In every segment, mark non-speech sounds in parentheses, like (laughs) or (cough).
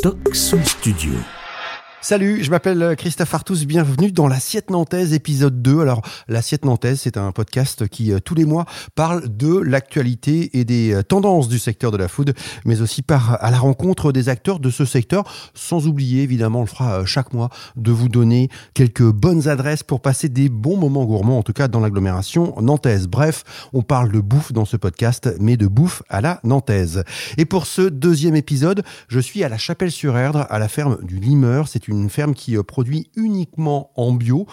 Stock Studio. Salut, je m'appelle Christophe Artus, bienvenue dans l'Assiette Nantaise épisode 2. Alors, l'Assiette Nantaise, c'est un podcast qui, euh, tous les mois, parle de l'actualité et des euh, tendances du secteur de la food, mais aussi part à la rencontre des acteurs de ce secteur, sans oublier, évidemment, on le fera euh, chaque mois, de vous donner quelques bonnes adresses pour passer des bons moments gourmands, en tout cas dans l'agglomération nantaise. Bref, on parle de bouffe dans ce podcast, mais de bouffe à la nantaise. Et pour ce deuxième épisode, je suis à la Chapelle-sur-Erdre, à la ferme du Limeur. Une ferme qui euh, produit uniquement en bio,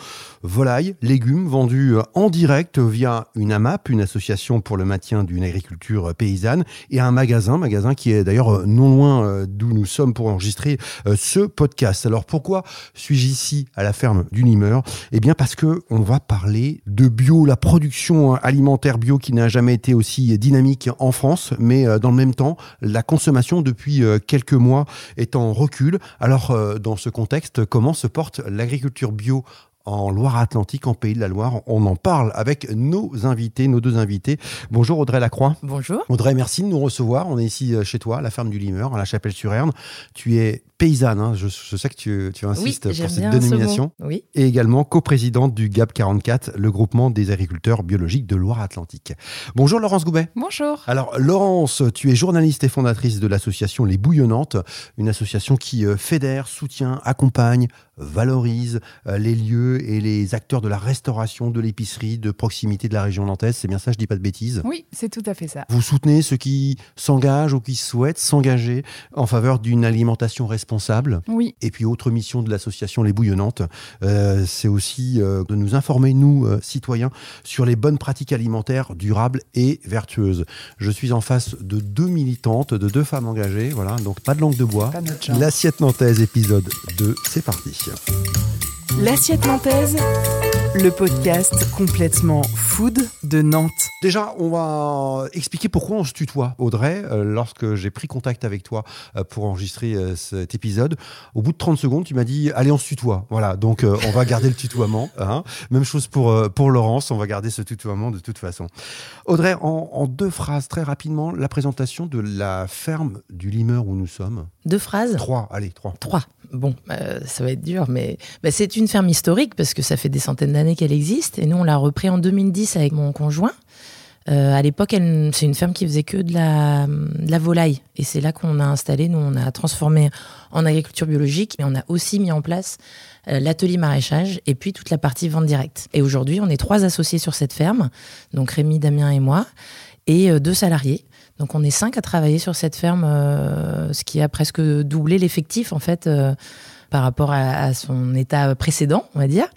volailles, légumes vendus euh, en direct via une AMAP, une association pour le maintien d'une agriculture paysanne, et un magasin, magasin qui est d'ailleurs euh, non loin d'où nous sommes pour enregistrer ce podcast. Alors pourquoi suis-je ici à la ferme du Limeur? Eh bien parce que on va parler de bio, la production alimentaire bio qui n'a jamais été aussi dynamique en France, mais dans le même temps, la consommation depuis quelques mois est en recul. Alors dans ce contexte, comment se porte l'agriculture bio en Loire-Atlantique, en Pays de la Loire. On en parle avec nos invités, nos deux invités. Bonjour Audrey Lacroix. Bonjour. Audrey, merci de nous recevoir. On est ici euh, chez toi, la ferme du Limeur, à la Chapelle-sur-Erne. Tu es paysanne, hein. je, sais que tu, tu insistes pour cette dénomination. Oui. Et également coprésidente du GAP 44, le groupement des agriculteurs biologiques de Loire-Atlantique. Bonjour Laurence Goubet. Bonjour. Alors Laurence, tu es journaliste et fondatrice de l'association Les Bouillonnantes, une association qui euh, fédère, soutient, accompagne, valorise euh, les lieux et les acteurs de la restauration, de l'épicerie, de proximité de la région nantaise. C'est bien ça, je dis pas de bêtises? Oui, c'est tout à fait ça. Vous soutenez ceux qui s'engagent ou qui souhaitent s'engager en faveur d'une alimentation responsable? Responsable. Oui. Et puis autre mission de l'association Les Bouillonnantes, euh, c'est aussi euh, de nous informer, nous, euh, citoyens, sur les bonnes pratiques alimentaires durables et vertueuses. Je suis en face de deux militantes, de deux femmes engagées, voilà, donc pas de langue de bois. L'assiette nantaise épisode 2, c'est parti. L'assiette nantaise, le podcast complètement food de Nantes. Déjà, on va expliquer pourquoi on se tutoie, Audrey. Euh, lorsque j'ai pris contact avec toi euh, pour enregistrer euh, cet épisode, au bout de 30 secondes, tu m'as dit Allez, on se tutoie. Voilà, donc on va garder le tutoiement. (laughs) Hein. Même chose pour, pour Laurence, on va garder ce tutoiement de toute façon. Audrey, en, en deux phrases, très rapidement, la présentation de la ferme du Limeur où nous sommes. Deux phrases Trois, allez, trois. Trois. Bon, ça va être dur, mais bah, c'est une ferme historique parce que ça fait des centaines d'années qu'elle existe. Et nous, on l'a repris en 2010 avec mon conjoint. Euh, à l'époque, c'est une ferme qui faisait que de la, la volaille. Et c'est là qu'on a installé, nous, on a transformé en agriculture biologique, mais on a aussi mis en place euh, l'atelier maraîchage et puis toute la partie vente directe. Et aujourd'hui, on est trois associés sur cette ferme, donc Rémi, Damien et moi, et euh, deux salariés. Donc on est cinq à travailler sur cette ferme, ce qui a presque doublé l'effectif, en fait par rapport à, son état précédent, on va dire.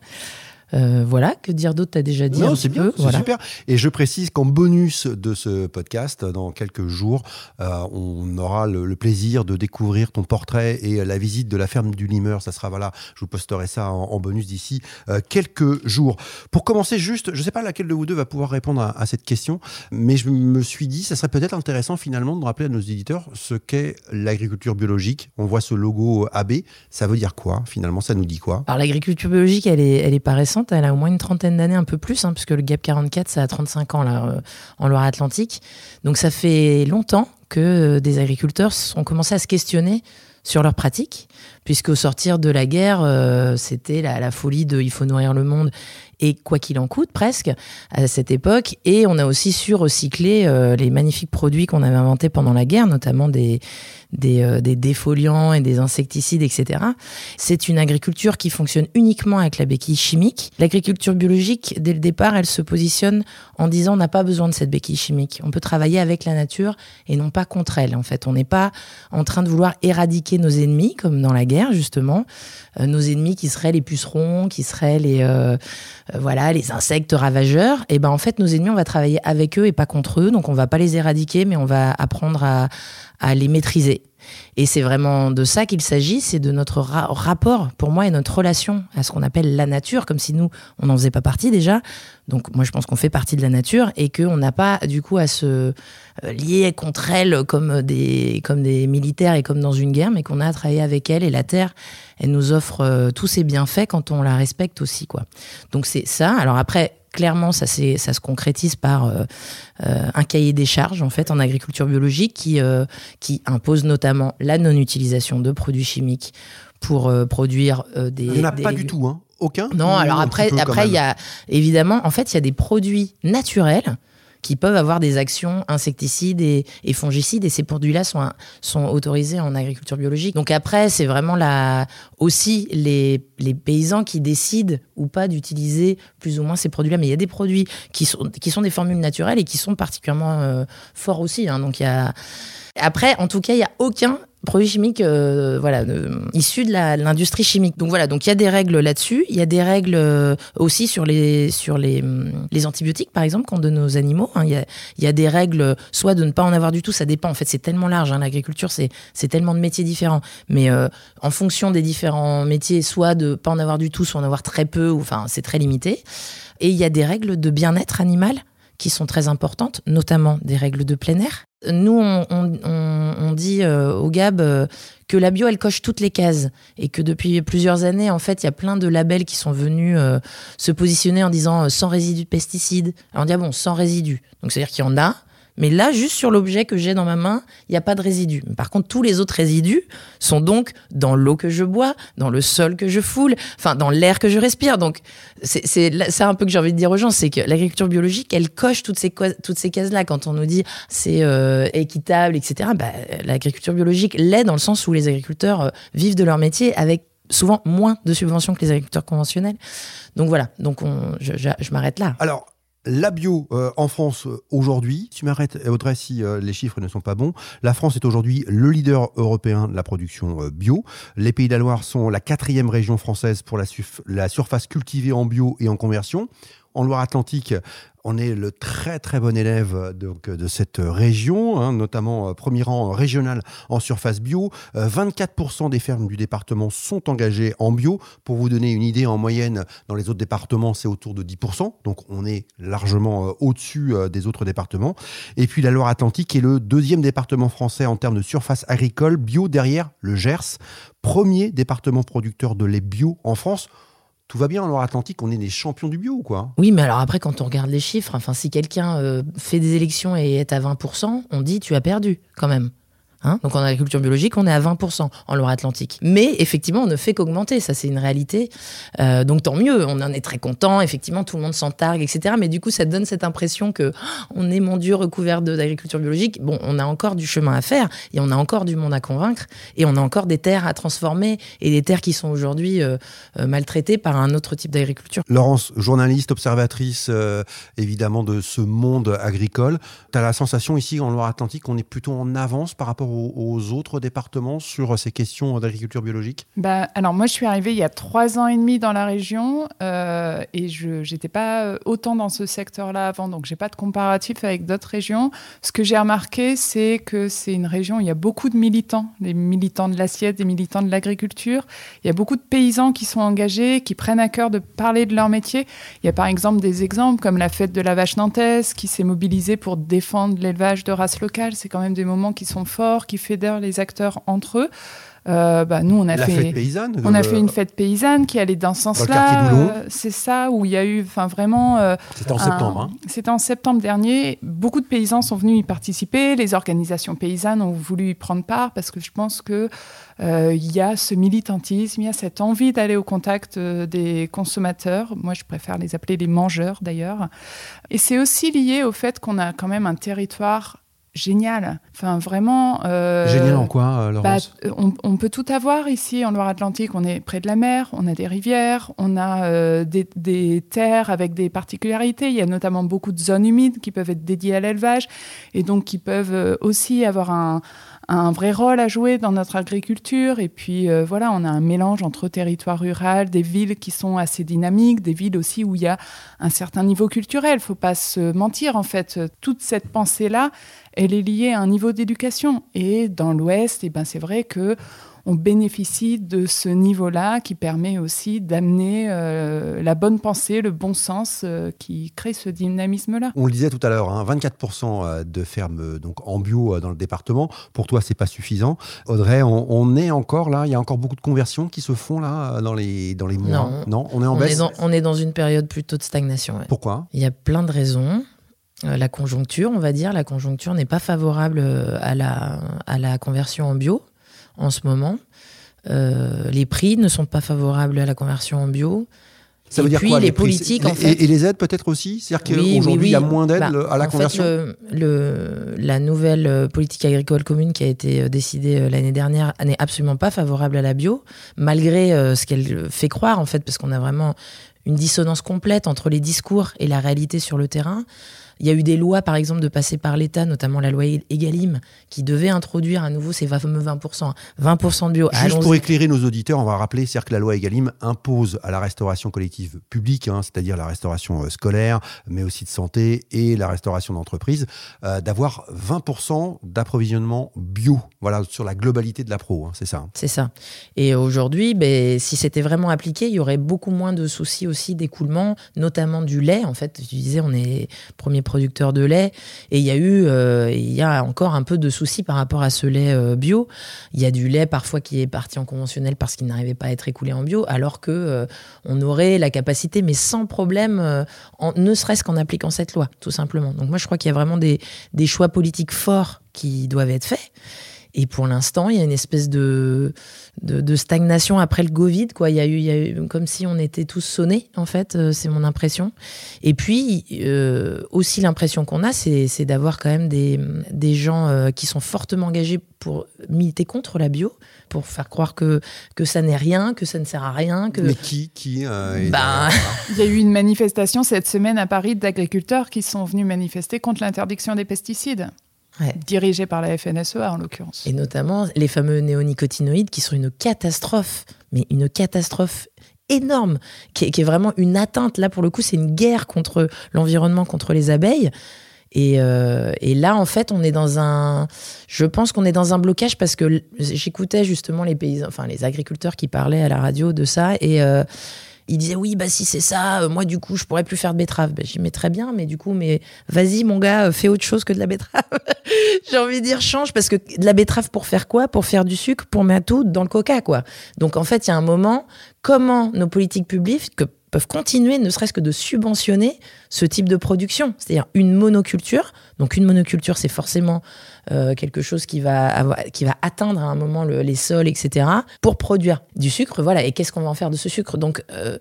Euh, voilà, que dire d'autre T'as déjà dit Non, c'est bien, c'est super. Et je précise qu'en bonus de ce podcast, dans quelques jours, euh, on aura le, plaisir de découvrir ton portrait et la visite de la ferme du Limeur. Ça sera voilà, je vous posterai ça en, bonus d'ici euh, quelques jours. Pour commencer, juste, je ne sais pas laquelle de vous deux va pouvoir répondre à, cette question, mais je me suis dit, ça serait peut-être intéressant finalement de rappeler à nos éditeurs ce qu'est l'agriculture biologique. On voit ce logo AB, ça veut dire quoi finalement? Ça nous dit quoi? Alors l'agriculture biologique, elle est, elle est pas récente elle a au moins une trentaine d'années, un peu plus, hein, puisque le GAP 44, ça a 35 ans là, euh, en Loire-Atlantique. Donc ça fait longtemps que euh, des agriculteurs ont commencé à se questionner sur leurs pratiques, puisqu'au sortir de la guerre, euh, c'était la, folie de il faut nourrir le monde et quoi qu'il en coûte presque à cette époque. Et on a aussi su recycler euh, les magnifiques produits qu'on avait inventés pendant la guerre, notamment des, des, euh, des, défoliants et des insecticides, etc. C'est une agriculture qui fonctionne uniquement avec la béquille chimique. L'agriculture biologique, dès le départ, elle se positionne en disant on n'a pas besoin de cette béquille chimique. On peut travailler avec la nature et non pas contre elle. En fait, on n'est pas en train de vouloir éradiquer nos ennemis, comme dans la guerre, justement. Euh, nos ennemis qui seraient les pucerons, qui seraient les euh, voilà, les insectes ravageurs, et ben en fait nos ennemis on va travailler avec eux et pas contre eux, donc on va pas les éradiquer, mais on va apprendre à les maîtriser. Et c'est vraiment de ça qu'il s'agit, c'est de notre rapport, pour moi, et notre relation à ce qu'on appelle la nature, comme si nous, on n'en faisait pas partie déjà. Donc moi, je pense qu'on fait partie de la nature et qu'on n'a pas, du coup, à se euh, lier contre elle comme des, comme des militaires et comme dans une guerre, mais qu'on a à travailler avec elle. Et la Terre, elle nous offre euh, tous ses bienfaits quand on la respecte aussi. quoi. Donc c'est ça. Alors après, clairement, ça, ça se concrétise par euh, euh, un cahier des charges en fait en agriculture biologique qui, euh, qui impose notamment la non-utilisation de produits chimiques pour produire des. Il n'y en a pas du tout, hein Aucun Non, alors après, après il y a évidemment, en fait, il y a des produits naturels qui peuvent avoir des actions insecticides et, fongicides. Et ces produits-là sont, sont autorisés en agriculture biologique. Donc après, c'est vraiment la, aussi les, les paysans qui décident ou pas d'utiliser plus ou moins ces produits-là. Mais il y a des produits qui sont, qui sont des formules naturelles et qui sont particulièrement euh, forts aussi. Hein. Donc il y a... Après, en tout cas, il n'y a aucun produits chimiques euh, voilà, issus de l'industrie chimique. Donc voilà, donc il y a des règles là-dessus. Il y a des règles euh, aussi sur les, sur les, les antibiotiques, par exemple, qu'on donne aux animaux. Hein. Il, y a, y a des règles, soit de ne pas en avoir du tout, ça dépend. En fait, c'est tellement large. Hein, L'agriculture, c'est tellement de métiers différents. Mais euh, en fonction des différents métiers, soit de pas en avoir du tout, soit en avoir très peu, enfin, c'est très limité. Et il y a des règles de bien-être animal qui sont très importantes, notamment des règles de plein air. Nous, on, dit euh, au GAB euh, que la bio, elle coche toutes les cases et que depuis plusieurs années, en fait, il y a plein de labels qui sont venus euh, se positionner en disant sans résidus de pesticides. Alors on dit, ah bon, sans résidus. Donc, c'est-à-dire qu'il y en a, mais là, juste sur l'objet que j'ai dans ma main, il n'y a pas de résidus. Par contre, tous les autres résidus sont donc dans l'eau que je bois, dans le sol que je foule, enfin dans l'air que je respire. Donc c'est ça un peu que j'ai envie de dire aux gens, c'est que l'agriculture biologique, elle coche toutes ces, toutes ces cases-là. Quand on nous dit c'est euh, équitable, etc., bah, l'agriculture biologique l'est dans le sens où les agriculteurs euh, vivent de leur métier avec souvent moins de subventions que les agriculteurs conventionnels. Donc voilà, donc on, je, je, je m'arrête là. Alors, la bio euh, en France euh, aujourd'hui, tu m'arrêtes Audrey si euh, les chiffres ne sont pas bons, la France est aujourd'hui le leader européen de la production bio. Les Pays de la Loire sont la quatrième région française pour la surface cultivée en bio et en conversion. En Loire-Atlantique, on est le très très bon élève donc, de cette région, hein, notamment euh, premier rang régional en surface bio. 24% euh, des fermes du département sont engagées en bio. Pour vous donner une idée, en moyenne, dans les autres départements, c'est autour de 10%. Donc on est largement euh, au-dessus des autres départements. Et puis la Loire-Atlantique est le deuxième département français en termes de surface agricole bio derrière le Gers, premier département producteur de lait bio en France tout va bien en Loire-Atlantique, on est des champions du bio, quoi? Oui, mais alors après, quand on regarde les chiffres, enfin, si quelqu'un euh, fait des élections et est à 20%, on dit tu as perdu, quand même. Hein Donc en agriculture biologique, on est à 20% en Loire-Atlantique. Mais effectivement, on ne fait qu'augmenter, ça c'est une réalité. Euh, donc tant mieux, on en est très content, effectivement, tout le monde s'en targue, etc. Mais du coup, ça donne cette impression que oh, on est, mon Dieu, recouvert d'agriculture biologique. Bon, on a encore du chemin à faire et on a encore du monde à convaincre et on a encore des terres à transformer et des terres qui sont aujourd'hui euh, euh, maltraitées par un autre type d'agriculture. Laurence, journaliste, observatrice évidemment de ce monde agricole, tu as la sensation ici en Loire-Atlantique qu'on est plutôt en avance par rapport aux, autres départements sur ces questions d'agriculture biologique? Bah, Alors moi, je suis arrivée il y a trois ans et demi dans la région euh, et je n'étais pas autant dans ce secteur-là avant, donc j'ai pas de comparatif avec d'autres régions. Ce que j'ai remarqué, c'est que c'est une région où il y a beaucoup de militants, des militants de l'assiette, des militants de l'agriculture. Il y a beaucoup de paysans qui sont engagés, qui prennent à cœur de parler de leur métier. Il y a par exemple des exemples comme la fête de la vache nantaise qui s'est mobilisée pour défendre l'élevage de races locales. C'est quand même des moments qui sont forts qui fédère les acteurs entre eux. Euh, bah, nous, on a fait, paysanne, on a fait une fête paysanne qui allait dans ce sens-là. Euh, c'est ça où il y a eu, enfin vraiment. Euh, c'était en septembre. Hein. C'était en septembre dernier. Beaucoup de paysans sont venus y participer. Les organisations paysannes ont voulu y prendre part parce que je pense que il y a ce militantisme, il y a cette envie d'aller au contact des consommateurs. Moi, je préfère les appeler les mangeurs d'ailleurs. Et c'est aussi lié au fait qu'on a quand même un territoire génial. Enfin, vraiment. Euh, génial en quoi, euh, Laurence bah, on, peut tout avoir ici en Loire-Atlantique. On est près de la mer, on a des rivières, on a euh, des, terres avec des particularités. Il y a notamment beaucoup de zones humides qui peuvent être dédiées à l'élevage et donc qui peuvent aussi avoir un, un, vrai rôle à jouer dans notre agriculture. Et puis voilà, on a un mélange entre territoire rural, des villes qui sont assez dynamiques, des villes aussi où il y a un certain niveau culturel. Il faut pas se mentir, en fait. Toute cette pensée-là, elle est liée à un niveau d'éducation. Et dans l'Ouest, eh ben, c'est vrai que on bénéficie de ce niveau-là qui permet aussi d'amener euh, la bonne pensée, le bon sens euh, qui crée ce dynamisme-là. On le disait tout à l'heure, 24% hein, de fermes donc en bio dans le département. Pour toi, c'est pas suffisant. Audrey, on, est encore là, il y a encore beaucoup de conversions qui se font là dans les, dans les mois? Non, on est en baisse? on est dans une période plutôt de stagnation. Pourquoi? Il y a plein de raisons. Euh, la conjoncture, on va dire, la conjoncture n'est pas favorable à la, à la conversion en bio en ce moment. Euh, les prix ne sont pas favorables à la conversion en bio. Ça veut et dire puis quoi, les, politiques, en fait. Et, les aides peut-être aussi C'est-à-dire qu'aujourd'hui, il y a moins d'aides bah, à la conversion fait, le, La nouvelle euh, politique agricole commune qui a été euh, décidée l'année dernière n'est absolument pas favorable à la bio, malgré ce qu'elle fait croire, en fait, parce qu'on a vraiment une dissonance complète entre les discours et la réalité sur le terrain. Il y a eu des lois, par exemple, de passer par l'État, notamment la loi Egalim, qui devait introduire à nouveau ces fameux 20%. 20% de bio. Juste pour éclairer nos auditeurs, on va rappeler cest que la loi Egalim impose à la restauration collective publique, hein, c'est-à-dire la restauration euh, scolaire, mais aussi de santé et la restauration d'entreprise, euh, d'avoir 20% d'approvisionnement bio, voilà, sur la globalité de la pro, hein, c'est ça. C'est ça. Et aujourd'hui, ben, si c'était vraiment appliqué, il y aurait beaucoup moins de soucis aussi d'écoulement, notamment du lait. En fait, tu disais, on est premier producteurs de lait. Et il y a eu, euh, il y a encore un peu de soucis par rapport à ce lait euh, bio. Il y a du lait parfois qui est parti en conventionnel parce qu'il n'arrivait pas à être écoulé en bio, alors que euh, on aurait la capacité, mais sans problème, ne serait-ce qu'en appliquant cette loi, tout simplement. Donc moi, je crois qu'il y a vraiment des, des choix politiques forts qui doivent être faits. Et pour l'instant, il y a une espèce de, de, stagnation après le Covid. Quoi. Il, y a eu, il y a eu comme si on était tous sonnés, en fait, euh, c'est mon impression. Et puis, euh, aussi l'impression qu'on a, c'est, d'avoir quand même des, des gens euh, qui sont fortement engagés pour militer contre la bio, pour faire croire que, que ça n'est rien, que ça ne sert à rien. Que... Mais qui, qui ben... Il y a eu une manifestation cette semaine à Paris d'agriculteurs qui sont venus manifester contre l'interdiction des pesticides dirigé par la FNSEA en l'occurrence. Et notamment les fameux néonicotinoïdes qui sont une catastrophe, mais une catastrophe énorme, qui est, vraiment une atteinte. Là, pour le coup, c'est une guerre contre l'environnement, contre les abeilles. Et, euh, et, là, en fait, on est dans un. Je pense qu'on est dans un blocage parce que j'écoutais justement les paysans, enfin les agriculteurs qui parlaient à la radio de ça et. Euh, il disait oui bah si c'est ça euh, moi du coup je pourrais plus faire de betterave. Ben, j'ai mais très bien mais du coup mais vas-y mon gars euh, fais autre chose que de la betterave. (laughs) J'ai envie de dire change parce que de la betterave pour faire quoi? Pour faire du sucre pour mettre tout dans le coca quoi. Donc en fait il y a un moment comment nos politiques publiques que peuvent continuer, ne serait-ce que de subventionner ce type de production, c'est-à-dire une monoculture. Donc une monoculture, c'est forcément euh, quelque chose qui va, avoir, qui va atteindre à un moment les sols, etc., pour produire du sucre. Voilà. Et qu'est-ce qu'on va en faire de ce sucre? Donc euh,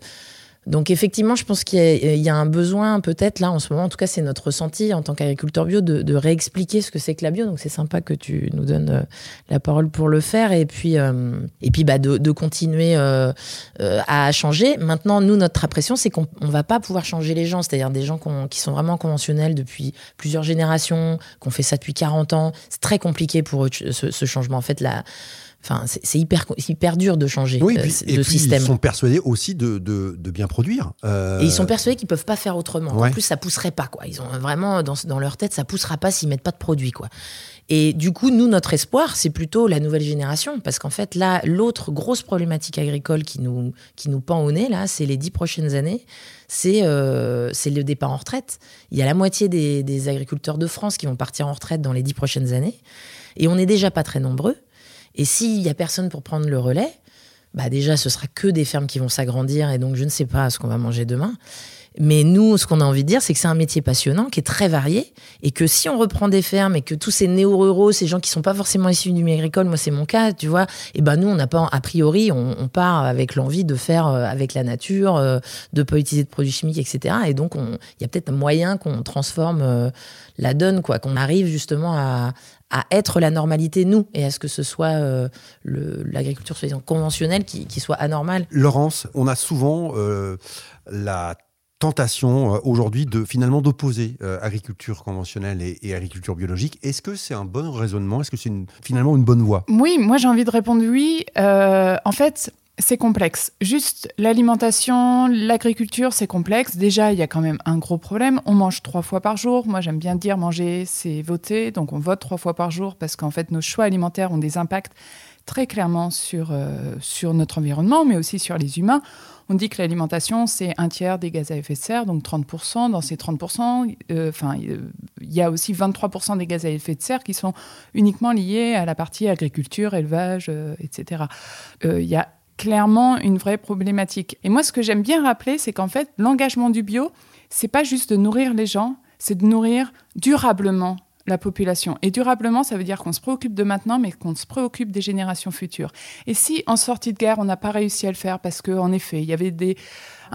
donc effectivement, je pense qu'il y, a un besoin peut-être là en ce moment, en tout cas c'est notre ressenti en tant qu'agriculteur bio, de, réexpliquer ce que c'est que la bio. Donc c'est sympa que tu nous donnes euh, la parole pour le faire et puis, euh, et puis bah, de, continuer euh, à changer. Maintenant, nous, notre impression, c'est qu'on ne va pas pouvoir changer les gens, c'est-à-dire des gens qui sont vraiment conventionnels depuis plusieurs générations, qu'on fait ça depuis 40 ans. C'est très compliqué pour eux ce, changement. En fait, la Enfin, c'est hyper, hyper dur de changer oui, euh, de système. Ils sont persuadés aussi de, de, de bien produire. Euh, et ils sont persuadés qu'ils peuvent pas faire autrement. En plus, ça pousserait pas. Quoi. Ils ont vraiment dans, dans leur tête, ça poussera pas s'ils mettent pas de produits. Quoi. Et du coup, nous, notre espoir, c'est plutôt la nouvelle génération. Parce qu'en fait, là, l'autre grosse problématique agricole qui nous, qui nous pend au nez, là, c'est les dix prochaines années, c'est euh, le départ en retraite. Il y a la moitié des, des agriculteurs de France qui vont partir en retraite dans les dix prochaines années. Et on n'est déjà pas très nombreux. Et s'il n'y a personne pour prendre le relais, bah déjà, ce sera que des fermes qui vont s'agrandir et donc je ne sais pas ce qu'on va manger demain. Mais nous, ce qu'on a envie de dire, c'est que c'est un métier passionnant, qui est très varié, et que si on reprend des fermes et que tous ces néo-ruraux, ces gens qui sont pas forcément issus du milieu agricole, moi c'est mon cas, tu vois, et ben nous, on n'a pas, a priori, on, part avec l'envie de faire euh, avec la nature, euh, de pas utiliser de produits chimiques, etc. Et donc, il y a peut-être un moyen qu'on transforme euh, la donne, quoi, qu'on arrive justement à, à être la normalité, nous, et à ce que ce soit euh, l'agriculture conventionnelle qui, qui, soit anormale. Laurence, on a souvent euh, la tentation euh, aujourd'hui de finalement d'opposer agriculture conventionnelle et, agriculture biologique. Est-ce que c'est un bon raisonnement? Est-ce que c'est finalement une bonne voie? Oui, moi j'ai envie de répondre oui. en fait, c'est complexe. Juste l'alimentation, l'agriculture, c'est complexe. Déjà, il y a quand même un gros problème. On mange trois fois par jour. Moi, j'aime bien dire manger, c'est voter. Donc, on vote trois fois par jour parce qu'en fait, nos choix alimentaires ont des impacts très clairement sur, euh, sur notre environnement, mais aussi sur les humains. On dit que l'alimentation, c'est un tiers des gaz à effet de serre, donc 30%. Dans ces 30%, euh, enfin, il y a aussi 23% des gaz à effet de serre qui sont uniquement liés à la partie agriculture, élevage, euh, etc. Il y a clairement une vraie problématique. Et moi, ce que j'aime bien rappeler, c'est qu'en fait, l'engagement du bio, c'est pas juste de nourrir les gens, c'est de nourrir durablement la population. Et durablement, ça veut dire qu'on se préoccupe de maintenant, mais qu'on se préoccupe des générations futures. Et si, en sortie de guerre, on n'a pas réussi à le faire parce qu'en effet, il y avait des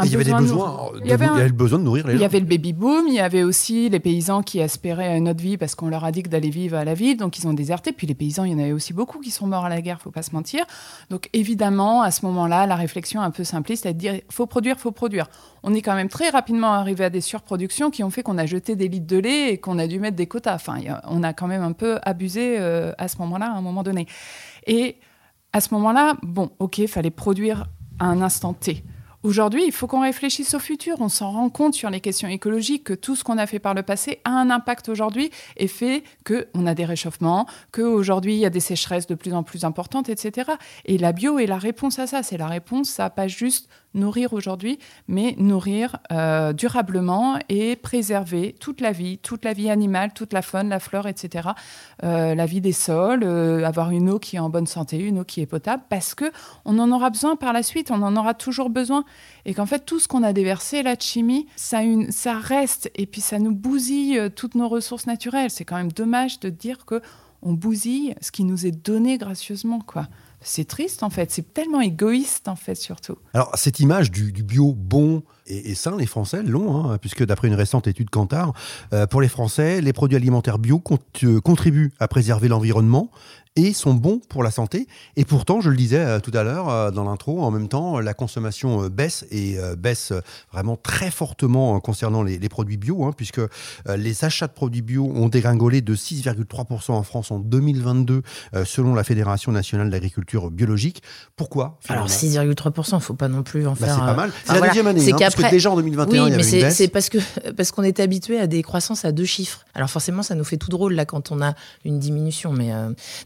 il y avait des besoins, il y avait, le besoin de nourrir les gens. Il y avait le baby boom, il y avait aussi les paysans qui aspiraient à une autre vie parce qu'on leur a dit que d'aller vivre à la ville, donc ils ont déserté. Puis les paysans, il y en avait aussi beaucoup qui sont morts à la guerre, faut pas se mentir. Donc évidemment, à ce moment-là, la réflexion un peu simpliste, c'est de dire faut produire, faut produire. On est quand même très rapidement arrivé à des surproductions qui ont fait qu'on a jeté des litres de lait et qu'on a dû mettre des quotas. Enfin, on a quand même un peu abusé euh, à ce moment-là, à un moment donné. Et à ce moment-là, bon, ok, il fallait produire à un instant T. Aujourd'hui, il faut qu'on réfléchisse au futur. On s'en rend compte sur les questions écologiques que tout ce qu'on a fait par le passé a un impact aujourd'hui et fait qu'on a des réchauffements, qu'aujourd'hui il y a des sécheresses de plus en plus importantes, etc. Et la bio est la réponse à ça. C'est la réponse à pas juste nourrir aujourd'hui, mais nourrir euh, durablement et préserver toute la vie, toute la vie animale, toute la faune, la flore, etc. Euh, la vie des sols, euh, avoir une eau qui est en bonne santé, une eau qui est potable, parce que on en aura besoin par la suite, on en aura toujours besoin, et qu'en fait tout ce qu'on a déversé, la chimie, ça, une, ça reste, et puis ça nous bousille toutes nos ressources naturelles. C'est quand même dommage de dire que on bousille ce qui nous est donné gracieusement, quoi c'est triste en fait, c'est tellement égoïste en fait surtout. Alors cette image du, bio bon et, sain, les Français l'ont, hein, puisque d'après une récente étude Kantar, euh, pour les Français, les produits alimentaires bio euh, contribuent à préserver l'environnement et sont bons pour la santé. Et pourtant, je le disais euh, tout à l'heure dans l'intro, en même temps, la consommation baisse et baisse vraiment très fortement concernant les, produits bio, hein, puisque les achats de produits bio ont dégringolé de 6,3% en France en 2022, selon la Fédération nationale d'agriculture biologique. Pourquoi Alors 6,3%, il ne faut pas non plus en bah, faire. C'est pas mal. C'est la deuxième année, hein, parce que déjà en 2021, oui, il y mais c'est parce que parce qu'on est habitué à des croissances à deux chiffres. Alors forcément, ça nous fait tout drôle là quand on a une diminution, mais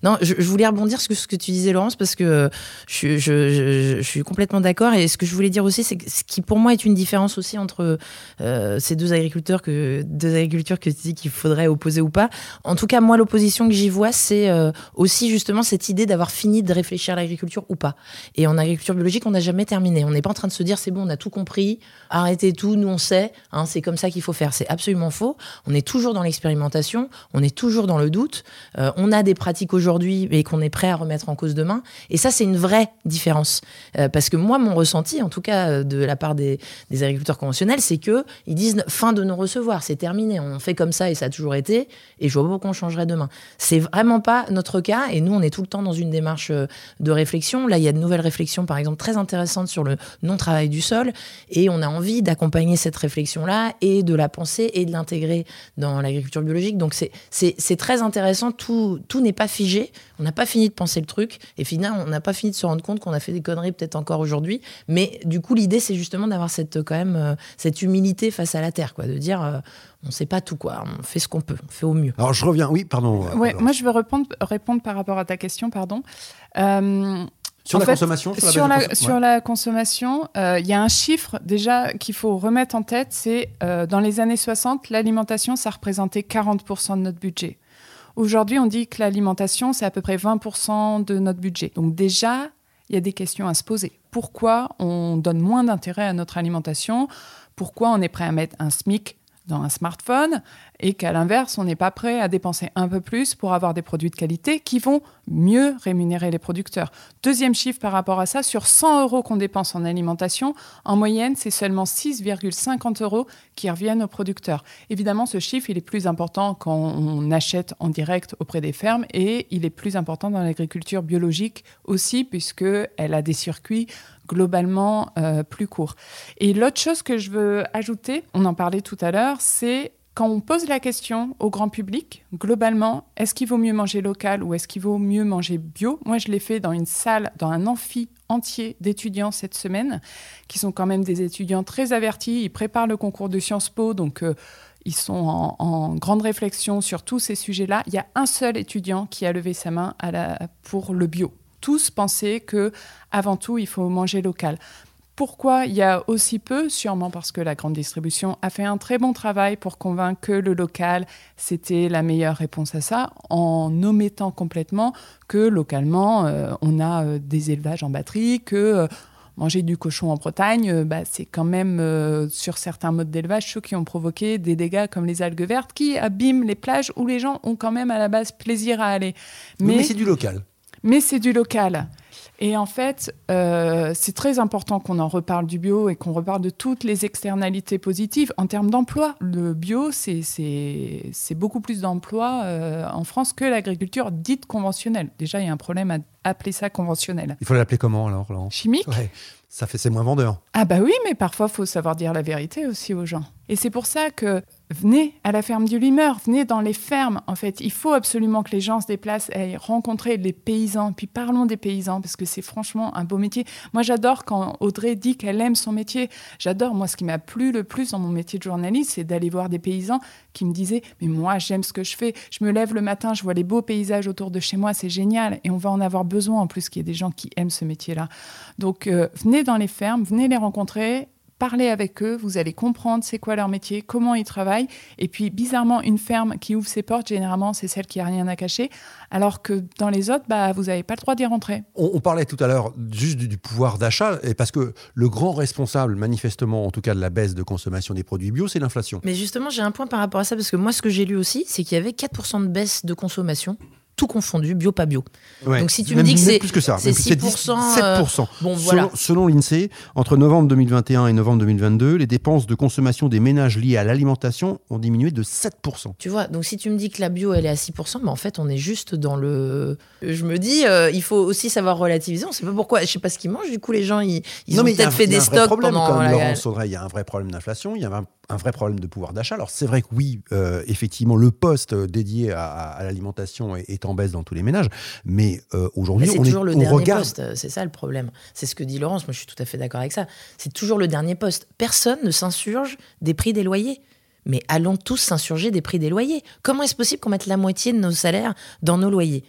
non, je, voulais rebondir sur ce que tu disais, Laurence, parce que je, suis complètement d'accord. Et ce que je voulais dire aussi, c'est que ce qui pour moi est une différence aussi entre euh, ces deux agriculteurs que deux agricultures que tu dis qu'il faudrait opposer ou pas. En tout cas, moi, l'opposition que j'y vois, c'est euh, aussi justement cette idée d'avoir fini de réfléchir à l'agriculture ou pas. Et en agriculture biologique, on n'a jamais terminé. On n'est pas en train de se dire c'est bon, on a tout compris, arrêtez tout, nous on sait, hein, c'est comme ça qu'il faut faire. C'est absolument faux. On est toujours dans l'expérimentation, on est toujours dans le doute. Euh, on a des pratiques aujourd'hui et qu'on est prêt à remettre en cause demain. Et ça, c'est une vraie différence. Euh, parce que moi, mon ressenti, en tout cas euh, de la part des, agriculteurs conventionnels, c'est que ils disent fin de nous recevoir, c'est terminé, on fait comme ça et ça a toujours été, et je vois pas pourquoi on changerait demain. C'est vraiment pas notre cas, et nous, on est tout le temps dans une démarche de réflexion. Là, il y a de nouvelles réflexions, par exemple, très intéressantes sur le non-travail du sol, et on a envie d'accompagner cette réflexion-là et de la penser et de l'intégrer dans l'agriculture biologique. Donc, c'est très intéressant, tout, tout n'est pas figé. On n'a pas fini de penser le truc et finalement, on n'a pas fini de se rendre compte qu'on a fait des conneries peut-être encore aujourd'hui. Mais du coup, l'idée, c'est justement d'avoir cette quand même euh, cette humilité face à la terre, quoi, de dire euh, on ne sait pas tout, quoi. On fait ce qu'on peut, on fait au mieux. Alors je reviens, oui, pardon. Euh, ouais, moi je veux répondre, répondre par rapport à ta question, pardon. Sur, la consommation, sur, la, sur la consommation, il y a un chiffre déjà qu'il faut remettre en tête, c'est dans les années 60, l'alimentation, ça représentait 40% de notre budget. Aujourd'hui, on dit que l'alimentation, c'est à peu près 20% de notre budget. Donc déjà, il y a des questions à se poser. Pourquoi on donne moins d'intérêt à notre alimentation? Pourquoi on est prêt à mettre un SMIC dans un smartphone? Et qu'à l'inverse, on n'est pas prêt à dépenser un peu plus pour avoir des produits de qualité qui vont mieux rémunérer les producteurs. Deuxième chiffre par rapport à ça, sur 100 euros qu'on dépense en alimentation, en moyenne, c'est seulement 6,50 euros qui reviennent aux producteurs. Évidemment, ce chiffre, il est plus important quand on achète en direct auprès des fermes et il est plus important dans l'agriculture biologique aussi, puisqu'elle a des circuits globalement euh, plus courts. Et l'autre chose que je veux ajouter, on en parlait tout à l'heure, c'est quand on pose la question au grand public, globalement, est-ce qu'il vaut mieux manger local ou est-ce qu'il vaut mieux manger bio? Moi, je l'ai fait dans une salle, dans un amphi entier d'étudiants cette semaine, qui sont quand même des étudiants très avertis. Ils préparent le concours de Sciences Po, donc euh, ils sont en, grande réflexion sur tous ces sujets-là. Il y a un seul étudiant qui a levé sa main pour le bio. Tous pensaient que, avant tout, il faut manger local. Pourquoi il y a aussi peu Sûrement parce que la grande distribution a fait un très bon travail pour convaincre que le local, c'était la meilleure réponse à ça, en omettant complètement que localement, euh, on a euh, des élevages en batterie, que euh, manger du cochon en Bretagne, bah, c'est quand même, euh, sur certains modes d'élevage, ceux qui ont provoqué des dégâts comme les algues vertes qui abîment les plages où les gens ont quand même à la base plaisir à aller. Mais, mais c'est du local. Mais c'est du local. Et en fait, euh, c'est très important qu'on en reparle du bio et qu'on reparle de toutes les externalités positives en termes d'emploi. Le bio, c'est beaucoup plus d'emplois euh, en France que l'agriculture dite conventionnelle. Déjà, il y a un problème à appeler ça conventionnel. Il faut l'appeler comment alors Laurent? Chimique? Ouais. Ça fait c'est moins vendeur. Ah bah oui, mais parfois faut savoir dire la vérité aussi aux gens. Et c'est pour ça que venez à la ferme du Limeur, venez dans les fermes. En fait, il faut absolument que les gens se déplacent et rencontrer les paysans. Puis parlons des paysans parce que c'est franchement un beau métier. Moi, j'adore quand Audrey dit qu'elle aime son métier. J'adore. Moi, ce qui m'a plu le plus dans mon métier de journaliste, c'est d'aller voir des paysans qui me disaient "Mais moi, j'aime ce que je fais. Je me lève le matin, je vois les beaux paysages autour de chez moi, c'est génial." Et on va en avoir besoin en plus qu'il y ait des gens qui aiment ce métier-là. Donc, euh, venez dans les fermes, venez les rencontrer parlez avec eux, vous allez comprendre c'est quoi leur métier, comment ils travaillent. Et puis, bizarrement, une ferme qui ouvre ses portes, généralement, c'est celle qui a rien à cacher, alors que dans les autres, bah, vous n'avez pas le droit d'y rentrer. On, on, parlait tout à l'heure juste du, du, pouvoir d'achat, et parce que le grand responsable, manifestement, en tout cas de la baisse de consommation des produits bio, c'est l'inflation. Mais justement, j'ai un point par rapport à ça, parce que moi, ce que j'ai lu aussi, c'est qu'il y avait 4% de baisse de consommation tout confondu, bio pas bio. Ouais, Donc si tu même, me dis que c'est plus que ça, c'est 6%, 7%. euh, bon voilà. Selon, l'INSEE, entre novembre 2021 et novembre 2022, les dépenses de consommation des ménages liées à l'alimentation ont diminué de 7%. Tu vois, donc si tu me dis que la bio elle est à 6%, mais en fait on est juste dans le. Je me dis, euh, il faut aussi savoir relativiser. On sait pas pourquoi, je sais pas ce qu'ils mangent. Du coup les gens ils, ils non, ont peut-être fait des stocks problème, pendant. Comme la- Laurence Audrey, il y a un vrai problème d'inflation, il y a un, un vrai problème de pouvoir d'achat. Alors c'est vrai que oui, euh, effectivement, le poste dédié à, à l'alimentation est, est en baisse dans tous les ménages, mais euh, aujourd'hui, c'est on, est, toujours le on dernier regarde. poste, euh, c'est ça le problème. C'est ce que dit Laurence, moi je suis tout à fait d'accord avec ça. C'est toujours le dernier poste. Personne ne s'insurge des prix des loyers. Mais allons tous s'insurger des prix des loyers. Comment est-ce possible qu'on mette la moitié de nos salaires dans nos loyers?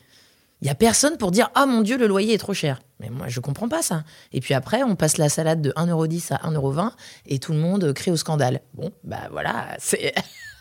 Il y a personne pour dire Ah mon Dieu, le loyer est trop cher. Mais moi, je comprends pas ça. Et puis après, on passe la salade de 1,10€ à 1,20€ et tout le monde crie au scandale. Bon, bah voilà, (laughs) c'est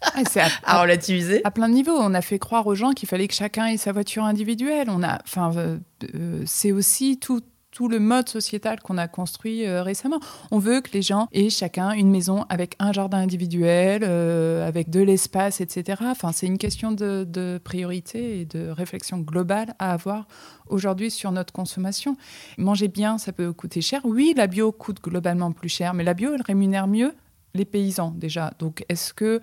Ah, c'est à, (laughs) à relativiser. à plein de niveaux. On a fait croire aux gens qu'il fallait que chacun ait sa voiture individuelle. On a, enfin, euh, euh, c'est aussi tout tout le mode sociétal qu'on a construit euh, récemment. On veut que les gens aient chacun une maison avec un jardin individuel, euh, avec de l'espace, etc. Enfin, c'est une question de, de priorité et de réflexion globale à avoir aujourd'hui sur notre consommation. Manger bien, ça peut coûter cher. Oui, la bio coûte globalement plus cher, mais la bio, elle rémunère mieux les paysans déjà. Donc, est-ce que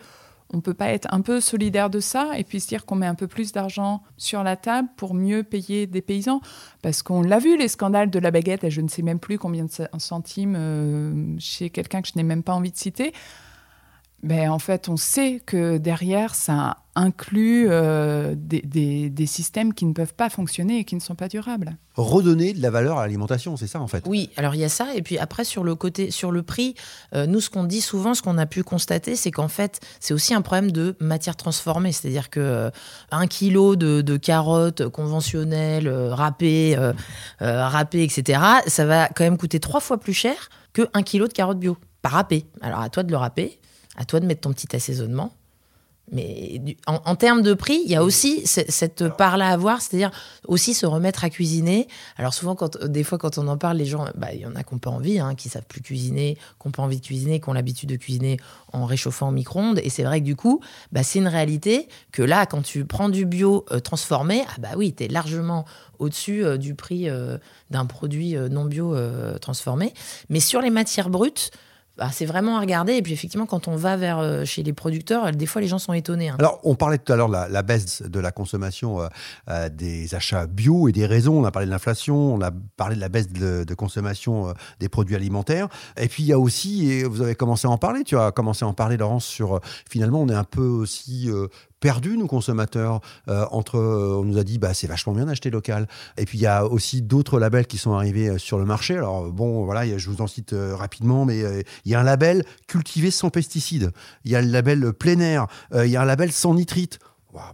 on peut pas être un peu solidaire de ça et puis se dire qu'on met un peu plus d'argent sur la table pour mieux payer des paysans Parce qu'on l'a vu, les scandales de la baguette, à je ne sais même plus combien de centimes euh, chez quelqu'un que je n'ai même pas envie de citer. Ben, en fait, on sait que derrière, ça inclut euh, des, des, des, systèmes qui ne peuvent pas fonctionner et qui ne sont pas durables. Redonner de la valeur à l'alimentation, c'est ça en fait. Oui, alors il y a ça. Et puis après, sur le côté, sur le prix, euh, nous, ce qu'on dit souvent, ce qu'on a pu constater, c'est qu'en fait, c'est aussi un problème de matière transformée. C'est-à-dire que euh, un kilo de, de carottes conventionnelles, euh, râpées, euh, râpées, etc., ça va quand même coûter trois fois plus cher que un kilo de carottes bio, par râpé. Alors à toi de le râper, à toi de mettre ton petit assaisonnement. Mais du, en, en, termes de prix, il y a aussi cette, part-là à voir, c'est-à-dire aussi se remettre à cuisiner. Alors souvent, quand, des fois, quand on en parle, les gens, bah, il y en a qui n'ont pas envie, hein, qui savent plus cuisiner, qui n'ont pas envie de cuisiner, qui ont l'habitude de cuisiner en réchauffant au micro-ondes. Et c'est vrai que du coup, bah, c'est une réalité que là, quand tu prends du bio euh, transformé, ah bah oui, tu es largement au-dessus euh, du prix euh, d'un produit non bio euh, transformé. Mais sur les matières brutes, bah, c'est vraiment à regarder. Et puis effectivement, quand on va vers euh, chez les producteurs, des fois les gens sont étonnés. hein. Alors, on parlait tout à l'heure de la, baisse de la consommation euh, euh, des achats bio et des raisons. On a parlé de l'inflation, on a parlé de la baisse de, de consommation euh, des produits alimentaires. Et puis, il y a aussi, et vous avez commencé à en parler, tu as commencé à en parler, Laurence, sur euh, finalement, on est un peu aussi. Euh, perdu nous consommateurs euh, entre euh, on nous a dit bah c'est vachement bien d'acheter local. Et puis il y a aussi d'autres labels qui sont arrivés euh, sur le marché. Alors bon voilà je vous en cite rapidement mais il y a un label cultivé sans pesticides. Il y a le label plein air. Il y a un label sans nitrite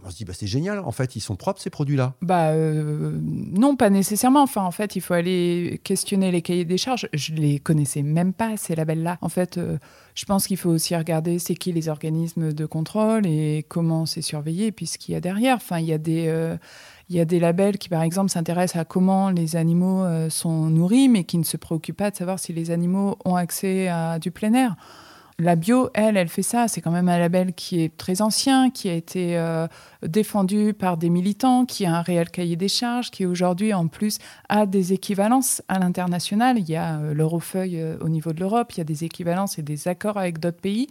On se dit bah c'est génial en fait ils sont propres ces produits là Bah euh, non, pas nécessairement. Enfin, en fait, il faut aller questionner les cahiers des charges. Je les connaissais même pas ces labels-là. En fait, euh, je pense qu'il faut aussi regarder c'est qui les organismes de contrôle et comment c'est surveillé, et puis ce qu'il y a derrière. Enfin, il y a des euh, il y a des labels qui, par exemple, s'intéressent à comment les animaux sont nourris, mais qui ne se préoccupent pas de savoir si les animaux ont accès à du plein air. La bio, elle, elle fait ça. C'est quand même un label qui est très ancien, qui a été euh, défendu par des militants, qui a un réel cahier des charges, qui aujourd'hui, en plus, a des équivalences à l'international. Il y a euh, l'Eurofeuille euh, au niveau de l'Europe, il y a des équivalences et des accords avec d'autres pays.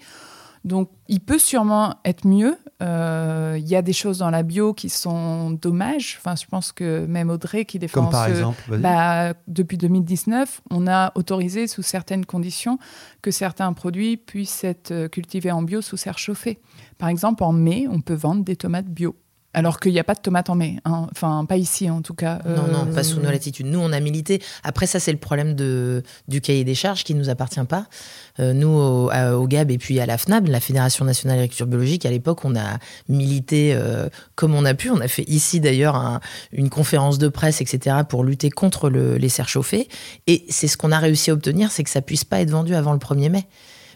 Donc, il peut sûrement être mieux. Euh, Il y a des choses dans la bio qui sont dommages. Enfin, je pense que même Audrey qui défend comme par ce- exemple bah, depuis 2019, on a autorisé sous certaines conditions que certains produits puissent être cultivés en bio sous serre chauffée. Par exemple, en mai, on peut vendre des tomates bio. Alors qu'il n'y a pas de tomates en mai. hein. Enfin, pas ici en tout cas. Non, non, Euh, pas sous nos latitudes. Nous, on a milité. Après, ça, c'est le problème de, du cahier des charges qui ne nous appartient pas. Euh, nous, au, à- au GAB et puis à la FNAB, la Fédération nationale d'agriculture biologique, à l'époque, on a milité euh, comme on a pu. On a fait ici, d'ailleurs, un- une conférence de presse, etc., pour lutter contre le- les serres chauffées. Et c'est ce qu'on a réussi à obtenir, c'est que ça puisse pas être vendu avant le 1er mai.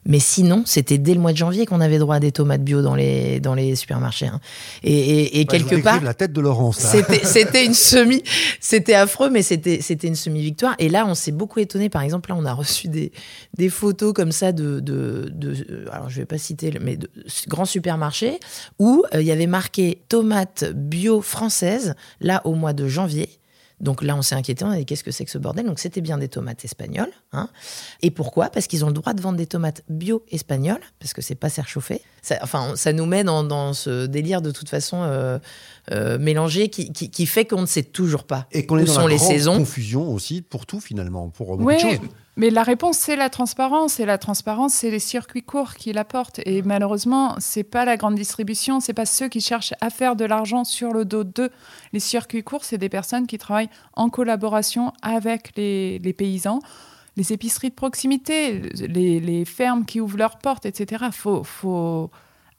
Mais sinon, c'était dès le mois de janvier qu'on avait droit à des tomates bio dans les, dans les supermarchés. hein. Et, et- et Ouais, je vous quelque part, la tête de Laurence (laughs) c'était, une semi, c'était affreux, mais c'était, une semi-victoire. Et là, on s'est beaucoup étonné. Par exemple, là, on a reçu des, des photos comme ça de, de, de- alors je vais pas citer, mais de grands supermarchés où euh, il y avait marqué tomates bio françaises, là, au mois de janvier. Donc là, on s'est inquiété, on a dit qu'est-ce que c'est que ce bordel? Donc c'était bien des tomates espagnoles. hein. Et pourquoi? Parce qu'ils ont le droit de vendre des tomates bio espagnoles, parce que c'est pas serre chauffée. Ça, enfin, ça nous met dans, dans ce délire de toute façon euh, euh, mélangé qui, qui, qui fait qu'on ne sait toujours pas et qu'on est où dans sont la les saisons. confusion aussi pour tout finalement pour beaucoup Ouais, de choses mais la réponse, c'est la transparence. Et la transparence, c'est les circuits courts qui l'apportent. Et malheureusement, c'est pas la grande distribution, c'est pas ceux qui cherchent à faire de l'argent sur le dos d'eux. Les circuits courts, c'est des personnes qui travaillent en collaboration avec les, les paysans. Les épiceries de proximité, les, les fermes qui ouvrent leurs portes, etc. Faut, faut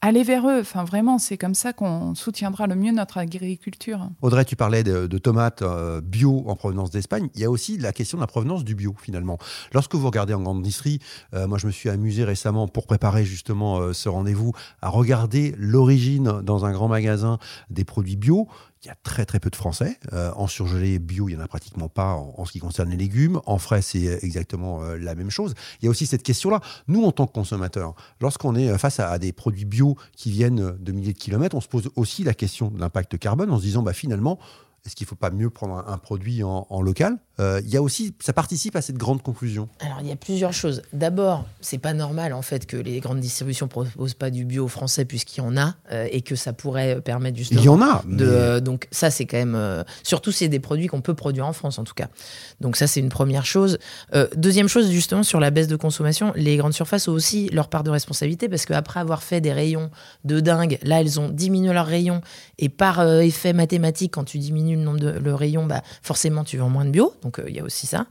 aller vers eux. Enfin, vraiment, c'est comme ça qu'on soutiendra le mieux notre agriculture. Audrey, tu parlais de, tomates euh, bio en provenance d'Espagne. Il y a aussi la question de la provenance du bio, finalement. Lorsque vous regardez en grande industrie, euh, moi je me suis amusé récemment pour préparer justement euh, ce rendez-vous à regarder l'origine dans un grand magasin des produits bio. Il y a très peu de Français. Euh, en surgelé bio, il n'y en a pratiquement pas en, ce qui concerne les légumes. En frais, c'est exactement euh, la même chose. Il y a aussi cette question-là. Nous, en tant que consommateurs, lorsqu'on est euh, face à, à des produits bio qui viennent de milliers de kilomètres, on se pose aussi la question de l'impact carbone en se disant, bah, finalement, est-ce qu'il ne faut pas mieux prendre un, un produit en, en local? Euh, Il y a aussi, ça participe à cette grande conclusion. Alors, il y a plusieurs choses. D'abord, c'est pas normal en fait que les grandes distributions proposent pas du bio français puisqu'il y en a euh, et que ça pourrait permettre justement Il y en a, mais de, euh, donc ça c'est quand même surtout c'est des produits qu'on peut produire en France en tout cas donc ça c'est une première chose deuxième chose justement sur la baisse de consommation les grandes surfaces ont aussi leur part de responsabilité parce qu'après avoir fait des rayons de dingue là elles ont diminué leurs rayons et par effet mathématique quand tu diminues le rayon bah forcément tu vends moins de bio donc euh, il y a aussi ça.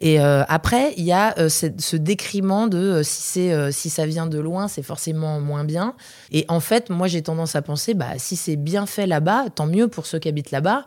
Et euh, après il y a euh, cette- ce décriment de si si ça vient de loin c'est forcément moins bien. Et en fait moi j'ai tendance à penser bah si c'est bien fait là-bas tant mieux pour ceux qui habitent là-bas.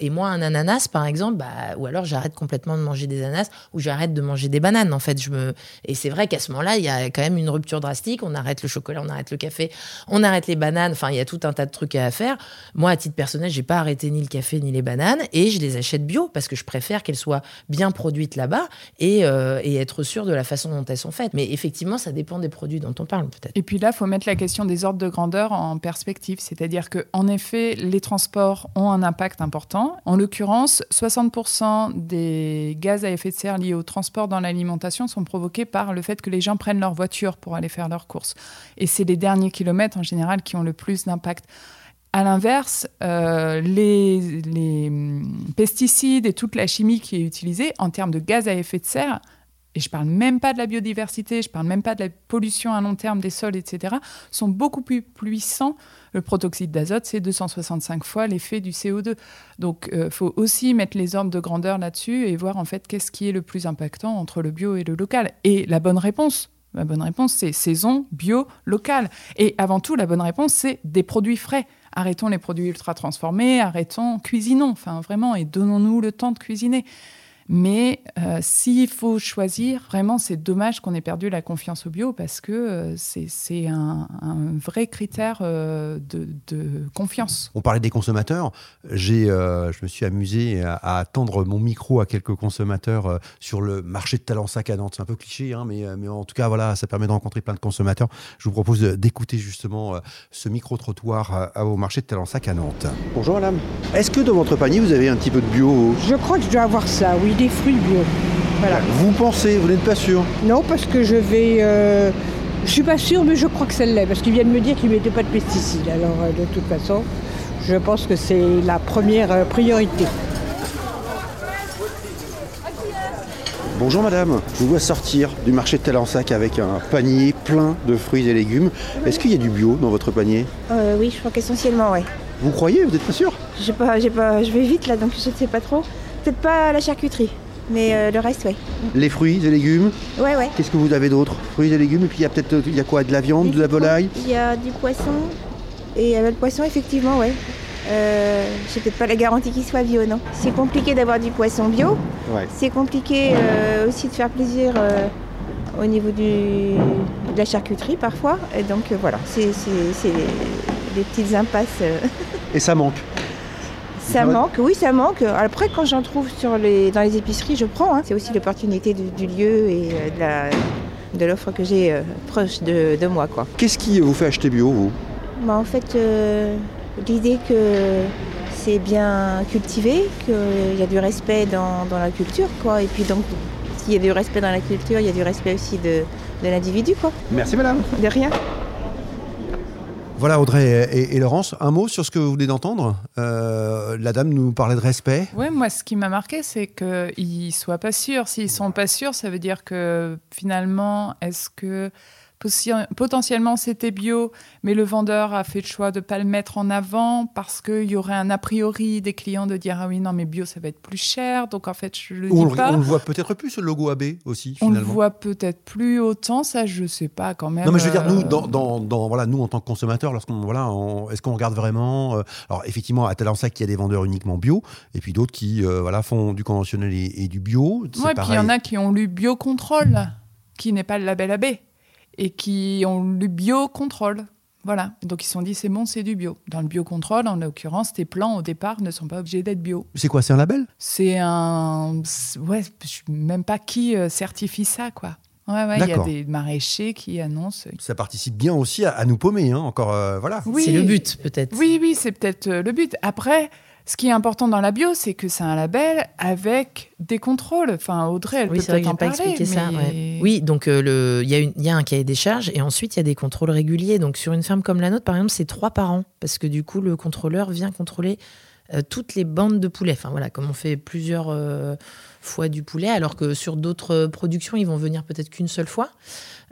Et moi un ananas par exemple bah ou alors j'arrête complètement de manger des ananas ou j'arrête de manger des bananes en fait. Je me et c'est vrai qu'à ce moment-là il y a quand même une rupture drastique. On arrête le chocolat on arrête le café on arrête les bananes. Enfin il y a tout un tas de trucs à faire. Moi à titre personnel j'ai pas arrêté ni le café ni les bananes, et je les achète bio parce que je préfère qu'elles soient bien produites là-bas et, euh, être sûr de la façon dont elles sont faites. Mais effectivement, ça dépend des produits dont on parle peut-être. Et puis là, il faut mettre la question des ordres de grandeur en perspective, c'est-à-dire que en effet, les transports ont un impact important. En l'occurrence, 60% des gaz à effet de serre liés au transport dans l'alimentation sont provoqués par le fait que les gens prennent leur voiture pour aller faire leurs courses. Et c'est les derniers kilomètres en général qui ont le plus d'impact. À l'inverse, euh, les, pesticides et toute la chimie qui est utilisée en termes de gaz à effet de serre, et je ne parle même pas de la biodiversité, je ne parle même pas de la pollution à long terme des sols, etc., sont beaucoup plus puissants. Le protoxyde d'azote, c'est 265 fois l'effet du CO2. Donc, il euh, faut aussi mettre les ordres de grandeur là-dessus et voir en fait qu'est-ce qui est le plus impactant entre le bio et le local. Et la bonne réponse, la bonne réponse, c'est saison, bio, local. Et avant tout, la bonne réponse, c'est des produits frais arrêtons les produits ultra transformés, arrêtons, cuisinons, enfin vraiment, et donnons-nous le temps de cuisiner. Mais euh, s'il faut choisir, vraiment, c'est dommage qu'on ait perdu la confiance au bio parce que euh, c'est un, vrai critère euh, de, confiance. On parlait des consommateurs. J'ai, je me suis amusé à, attendre mon micro à quelques consommateurs sur le marché de Talensac à Nantes. C'est un peu cliché, hein, mais, mais en tout cas, voilà, ça permet de rencontrer plein de consommateurs. Je vous propose d'écouter justement ce micro-trottoir au marché de Talensac à Nantes. Bonjour madame. Est-ce que dans votre panier, vous avez un petit peu de bio? Je crois que je dois avoir ça, oui des fruits bio. Voilà. Vous pensez, vous n'êtes pas sûr Non, parce que je vais. Euh, je suis pas sûr, mais je crois que c'est l'est, parce qu'ils viennent me dire qu'ils ne mettaient pas de pesticides. Alors, euh, de toute façon, je pense que c'est la première euh, priorité. Bonjour madame, je vous vois sortir du marché de Talensac avec un panier plein de fruits et légumes. Est-ce qu'il y a du bio dans votre panier Oui, je crois qu'essentiellement, oui. Vous croyez Vous n'êtes pas sûr pas, pas, Je vais vite là, donc je ne sais pas trop peut-être pas la charcuterie, mais euh, le reste, oui. Les fruits et légumes Ouais, ouais. Qu'est-ce que vous avez d'autre Fruits et légumes, et puis il y a peut-être il y a quoi De la viande, de la volaille Il y a du poisson, et avec le poisson, effectivement, ouais. Euh, J'ai peut-être pas la garantie qu'il soit bio, non. C'est compliqué d'avoir du poisson bio. Ouais. C'est compliqué euh, aussi de faire plaisir euh, au niveau du, de la charcuterie parfois. Et donc voilà, c'est des petites impasses. et ça manque ça manque, oui, ça manque. Après, quand j'en trouve sur les, dans les épiceries, je prends. Hein. C'est aussi l'opportunité du, lieu et euh, de l'offre que j'ai euh, proche de, moi. Qu'est-ce qui vous fait acheter bio, vous? Bah, En fait, euh, l'idée que c'est bien cultivé, qu'il y a du respect dans, la culture. Quoi. Et puis, donc, s'il y a du respect dans la culture, il y a du respect aussi de, de l'individu. Merci, madame. De rien. Voilà Audrey et, Laurence, un mot sur ce que vous venez d'entendre. Euh, la dame nous parlait de respect. Oui, moi ce qui m'a marqué, c'est qu'ils ne soient pas sûrs. S'ils ne sont pas sûrs, ça veut dire que finalement, est-ce que potentiellement c'était bio, mais le vendeur a fait le choix de ne pas le mettre en avant parce qu'il y aurait un a priori des clients de dire ah oui non mais bio ça va être plus cher donc en fait je le dis pas. On le voit peut-être plus ce logo AB aussi finalement. On le voit peut-être plus autant ça je sais pas quand même. Non mais je veux dire nous euh, dans, dans, voilà nous en tant que consommateurs lorsqu'on voilà est-ce qu'on regarde vraiment euh, alors effectivement à Talensac il y a des vendeurs uniquement bio et puis d'autres qui euh, voilà font du conventionnel et, du bio. Ouais, puis il y en a qui ont lu Biocontrôle qui n'est pas le label AB et qui ont lu biocontrôle. Voilà. Donc ils se sont dit c'est bon, c'est du bio. Dans le biocontrôle, en l'occurrence, tes plans au départ ne sont pas obligés d'être bio. C'est quoi C'est un label? C'est un. Ouais, je sais même pas qui euh, certifie ça, quoi. Ouais, ouais, il y a des maraîchers qui annoncent. Ça participe bien aussi à, nous paumer, hein, encore, euh, voilà. Oui. C'est le but, peut-être. Oui, oui, c'est peut-être euh, le but. Après, ce qui est important dans la bio, c'est que c'est un label avec des contrôles. Enfin, Audrey, elle oui, peut peut-être en pas expliquer ça. Oui, donc euh, il y, y, a un cahier des charges et ensuite il y a des contrôles réguliers. Donc sur une ferme comme la nôtre, par exemple, c'est trois par an parce que du coup le contrôleur vient contrôler euh, toutes les bandes de poulets. Enfin voilà, comme on fait plusieurs euh, fois du poulet, alors que sur d'autres productions, ils vont venir peut-être qu'une seule fois.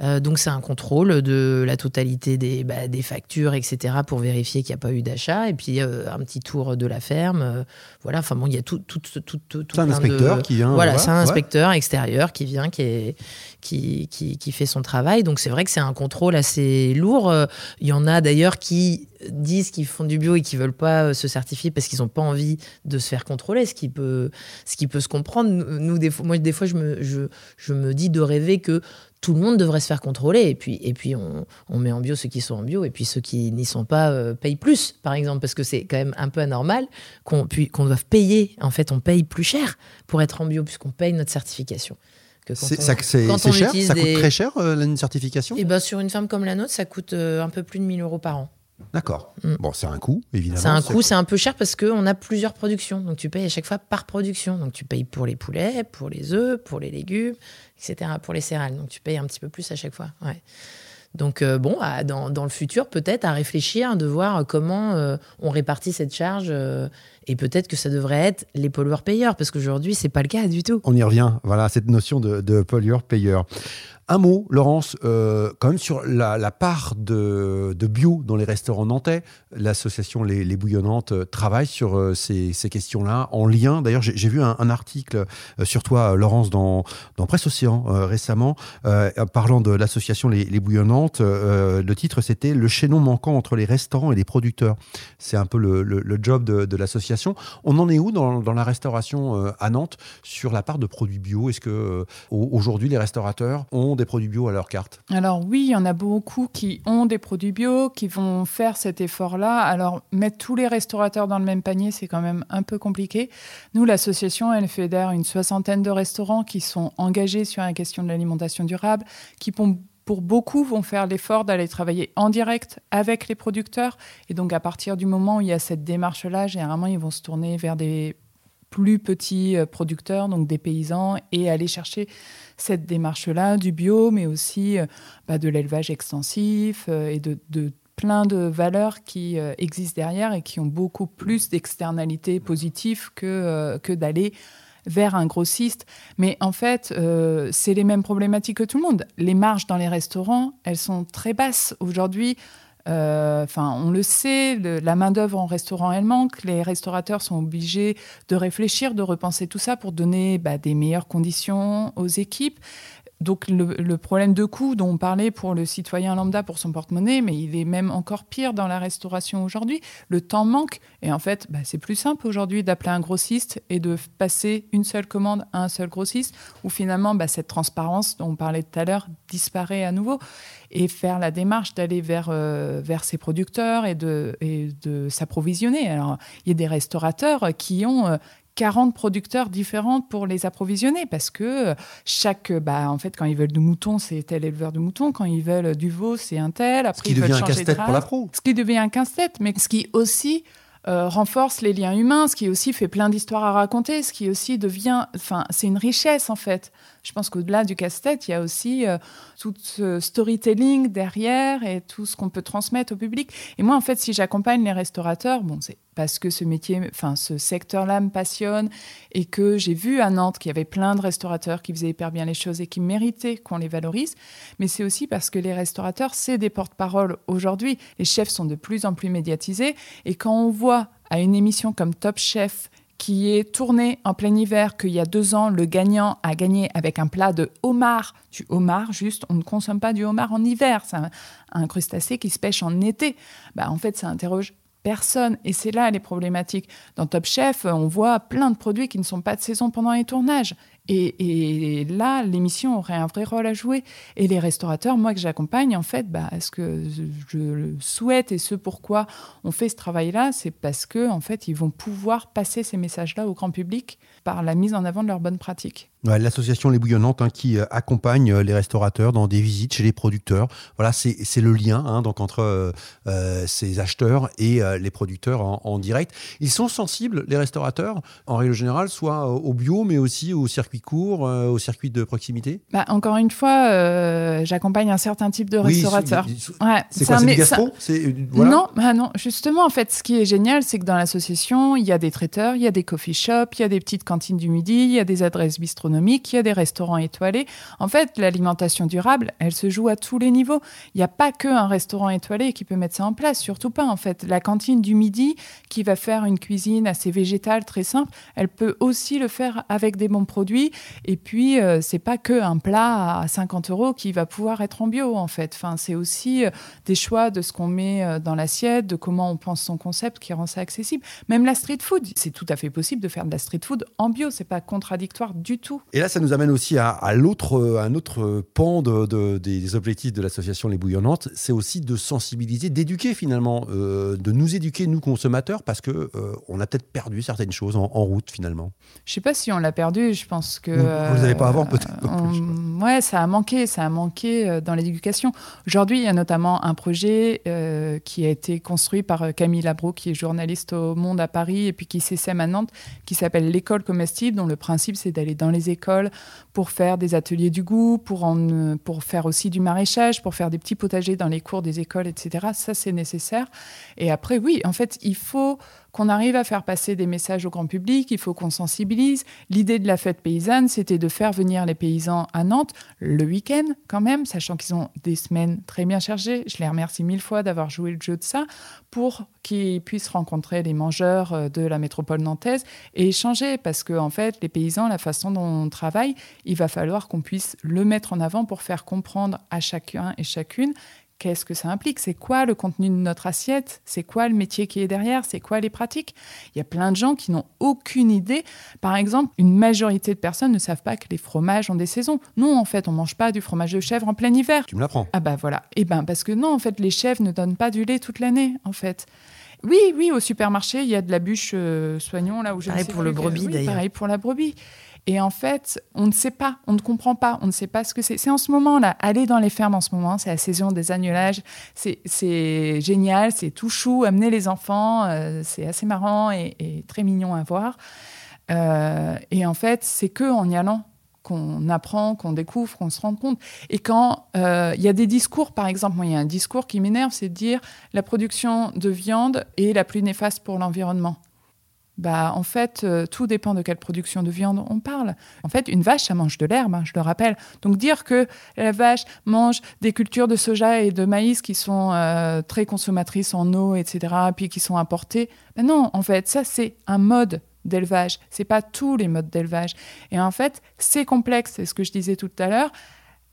Euh, donc c'est un contrôle de la totalité des, bah, des factures, etc., pour vérifier qu'il n'y a pas eu d'achat. Et puis euh, un petit tour de la ferme. Euh, voilà, enfin bon, il y a tout, tout, tout, tout, tout un inspecteur qui vient. Voilà, c'est un inspecteur extérieur qui vient, qui, est, qui, fait son travail. Donc c'est vrai que c'est un contrôle assez lourd. Il y en a d'ailleurs qui disent qu'ils font du bio et qui veulent pas se certifier parce qu'ils n'ont pas envie de se faire contrôler, ce qui peut, ce qui peut se comprendre. nous, moi, des fois, je me, je, je me dis de rêver que tout le monde devrait se faire contrôler. Et puis, et puis on, on met en bio ceux qui sont en bio, et puis ceux qui n'y sont pas euh, payent plus, par exemple, parce que c'est quand même un peu anormal qu'on qu'on doive payer. En fait, on paye plus cher pour être en bio, puisqu'on paye notre certification. C'est cher? Ça coûte très cher, euh, une certification? Et eh ben, Sur une ferme comme la nôtre, ça coûte euh, un peu plus de 1000 euros par an. D'accord. Mm. Bon, c'est un coût, évidemment. C'est un coût, c'est un peu cher parce qu'on a plusieurs productions. Donc, tu payes à chaque fois par production. Donc, tu payes pour les poulets, pour les œufs, pour les légumes, etc., pour les céréales. Donc, tu payes un petit peu plus à chaque fois. Ouais. Donc, euh, bon, dans, dans, le futur, peut-être à réfléchir, de voir comment on répartit cette charge et peut-être que ça devrait être les pollueurs-payeurs, parce qu'aujourd'hui, c'est pas le cas du tout. On y revient, voilà, cette notion de, de pollueur-payeur. Un mot, Laurence, euh, quand même sur la, part de, bio dans les restaurants nantais. L'association les, Bouillonnantes euh, travaille sur euh, ces, questions-là, en lien. D'ailleurs, j'ai vu un, article sur toi, Laurence, dans, Presse Océan récemment, parlant de l'association les, Bouillonnantes. le titre, c'était Le chaînon manquant entre les restaurants et les producteurs. C'est un peu le, job de, l'association. On en est où dans, dans la restauration à Nantes sur la part de produits bio? Est-ce que aujourd'hui les restaurateurs ont des produits bio à leur carte Alors oui, il y en a beaucoup qui ont des produits bio, qui vont faire cet effort-là. Alors mettre tous les restaurateurs dans le même panier, c'est quand même un peu compliqué. Nous, l'association, elle fédère une soixantaine de restaurants qui sont engagés sur la question de l'alimentation durable, qui pour beaucoup vont faire l'effort d'aller travailler en direct avec les producteurs. Et donc, à partir du moment où il y a cette démarche-là, généralement, ils vont se tourner vers des plus petits euh, producteurs, donc des paysans, et aller chercher cette démarche-là du bio, mais aussi euh, bah, de l'élevage extensif euh, et de, plein de valeurs qui existent derrière et qui ont beaucoup plus d'externalités positives que, que d'aller vers un grossiste. Mais en fait, c'est les mêmes problématiques que tout le monde. Les marges dans les restaurants, elles sont très basses. Aujourd'hui, enfin, on le sait, la main-d'œuvre en restaurant, elle manque. Les restaurateurs sont obligés de réfléchir, de repenser tout ça pour donner bah, des meilleures conditions aux équipes. Donc le, problème de coût dont on parlait pour le citoyen lambda pour son porte-monnaie, mais il est même encore pire dans la restauration aujourd'hui. Le temps manque et en fait, bah, c'est plus simple aujourd'hui d'appeler un grossiste et de passer une seule commande à un seul grossiste, où finalement bah, cette transparence dont on parlait tout à l'heure disparaît à nouveau et faire la démarche d'aller vers, euh, vers ses producteurs et de, et de s'approvisionner. Alors, il y a des restaurateurs qui ont, euh, 40 producteurs différents pour les approvisionner parce que euh, chaque, euh, bah, en fait, quand ils veulent du mouton, c'est tel éleveur de mouton. Quand ils veulent du veau, c'est un tel. Après, ce qui devient un casse-tête pour la pro. Ce qui devient un casse-tête, mais ce qui aussi euh, renforce les liens humains, ce qui aussi fait plein d'histoires à raconter, ce qui aussi devient, enfin, c'est une richesse en fait je pense qu'au-delà du casse-tête, il y a aussi euh, tout ce storytelling derrière et tout ce qu'on peut transmettre au public. Et moi, en fait, si j'accompagne les restaurateurs, bon, c'est parce que ce métier, enfin, ce secteur-là me passionne et que j'ai vu à Nantes qu'il y avait plein de restaurateurs qui faisaient hyper bien les choses et qui méritaient qu'on les valorise. Mais c'est aussi parce que les restaurateurs, c'est des porte-parole aujourd'hui. Les chefs sont de plus en plus médiatisés. Et quand on voit à une émission comme Top Chef qui est tourné en plein hiver, qu'il y a deux ans, le gagnant a gagné avec un plat de homard. Du homard, juste, on ne consomme pas du homard en hiver. C'est un, crustacé qui se pêche en été. Bah, en fait, ça interroge personne. Et c'est là les problématiques. Dans Top Chef, on voit plein de produits qui ne sont pas de saison pendant les tournages. Et, là, l'émission aurait un vrai rôle à jouer. Et les restaurateurs, moi que j'accompagne, en fait, bah, ce que je le souhaite et ce pourquoi on fait ce travail-là, c'est parce que en fait, ils vont pouvoir passer ces messages-là au grand public par la mise en avant de leurs bonnes pratiques. L'association Les Bouillonnantes hein, qui euh, accompagne euh, les restaurateurs dans des visites chez les producteurs. Voilà, c'est le lien hein, donc entre euh, ces acheteurs et les producteurs en, direct. Ils sont sensibles, les restaurateurs, en règle générale, soit au bio, mais aussi au circuit court, au circuit de proximité bah, Encore une fois, j'accompagne un certain type de restaurateurs. c'est quoi, c'est gastro Non, bah non, justement, en fait, ce qui est génial, c'est que dans l'association, il y a des traiteurs, il y a des coffee shops, il y a des petites cantines du midi, il y a des adresses bistronomiques gastronomie, qui a des restaurants étoilés. En fait, l'alimentation durable, elle se joue à tous les niveaux. Il n'y a pas qu'un restaurant étoilé qui peut mettre ça en place, surtout pas en fait. La cantine du midi qui va faire une cuisine assez végétale, très simple, elle peut aussi le faire avec des bons produits. Et puis, euh, c'est pas que un plat à 50 euros qui va pouvoir être en bio en fait. Enfin, c'est aussi euh, des choix de ce qu'on met euh, dans l'assiette, de comment on pense son concept qui rend ça accessible. Même la street food, c'est tout à fait possible de faire de la street food en bio. C'est pas contradictoire du tout. Et là, ça nous amène aussi à, l'autre, un autre pan de, des objectifs de l'association Les Bouillonnantes. C'est aussi de sensibiliser, d'éduquer finalement, de nous éduquer nous consommateurs, parce que on a peut-être perdu certaines choses en, en route finalement. Je sais pas si on l'a perdu. Je pense que vous ne l'avez pas avant peut-être. ouais, ça a manqué. Ça a manqué euh, dans l'éducation. Aujourd'hui, il y a notamment un projet euh, qui a été construit par euh, Camille Labro, qui est journaliste au Monde à Paris et puis qui s'essaime à Nantes, qui s'appelle l'école comestible, dont le principe c'est d'aller dans les écoles pour faire des ateliers du goût, pour en, pour faire aussi du maraîchage, pour faire des petits potagers dans les cours des écoles, etc. Ça, c'est nécessaire. Et après, oui, en fait, il faut qu'on arrive à faire passer des messages au grand public, il faut qu'on sensibilise. L'idée de la fête paysanne, c'était de faire venir les paysans à Nantes le week-end quand même, sachant qu'ils ont des semaines très bien chargées. Je les remercie mille fois d'avoir joué le jeu de ça, pour qu'ils puissent rencontrer les mangeurs euh, de la métropole nantaise et échanger, parce que en fait, les paysans, la façon dont on travaille, il va falloir qu'on puisse le mettre en avant pour faire comprendre à chacun et chacune Qu'est-ce que ça implique? C'est quoi le contenu de notre assiette? C'est quoi le métier qui est derrière? C'est quoi les pratiques? Il y a plein de gens qui n'ont aucune idée. Par exemple, une majorité de personnes ne savent pas que les fromages ont des saisons. Non, en fait, on mange pas du fromage de chèvre en plein hiver. Tu me l'apprends. Ah bah voilà. Eh ben parce que non, en fait, les chèvres ne donnent pas du lait toute l'année, en fait. Oui, oui, au supermarché, il y a de la bûche euh, soignon là où je Pareil pour le brebis d'ailleurs. Pareil pour la brebis. Et en fait, on ne sait pas, on ne comprend pas, on ne sait pas ce que c'est. C'est en ce moment-là, aller dans les fermes en ce moment, c'est la saison des annulages, c'est génial, c'est tout chou, amener les enfants, euh, c'est assez marrant et, très mignon à voir. Euh, et en fait, c'est que en y allant qu'on apprend, qu'on découvre, qu'on se rend compte. Et quand euh, il y a des discours, par exemple, moi, il y a un discours qui m'énerve, c'est de dire la production de viande est la plus néfaste pour l'environnement bah, en fait, euh, tout dépend de quelle production de viande on parle. En fait, une vache, ça mange de l'herbe, hein, je le rappelle. Donc dire que la vache mange des cultures de soja et de maïs qui sont euh, très consommatrices en eau, etc., puis qui sont importées, ben non, en fait, ça c'est un mode d'élevage. C'est pas tous les modes d'élevage. Et en fait, c'est complexe. C'est ce que je disais tout à l'heure.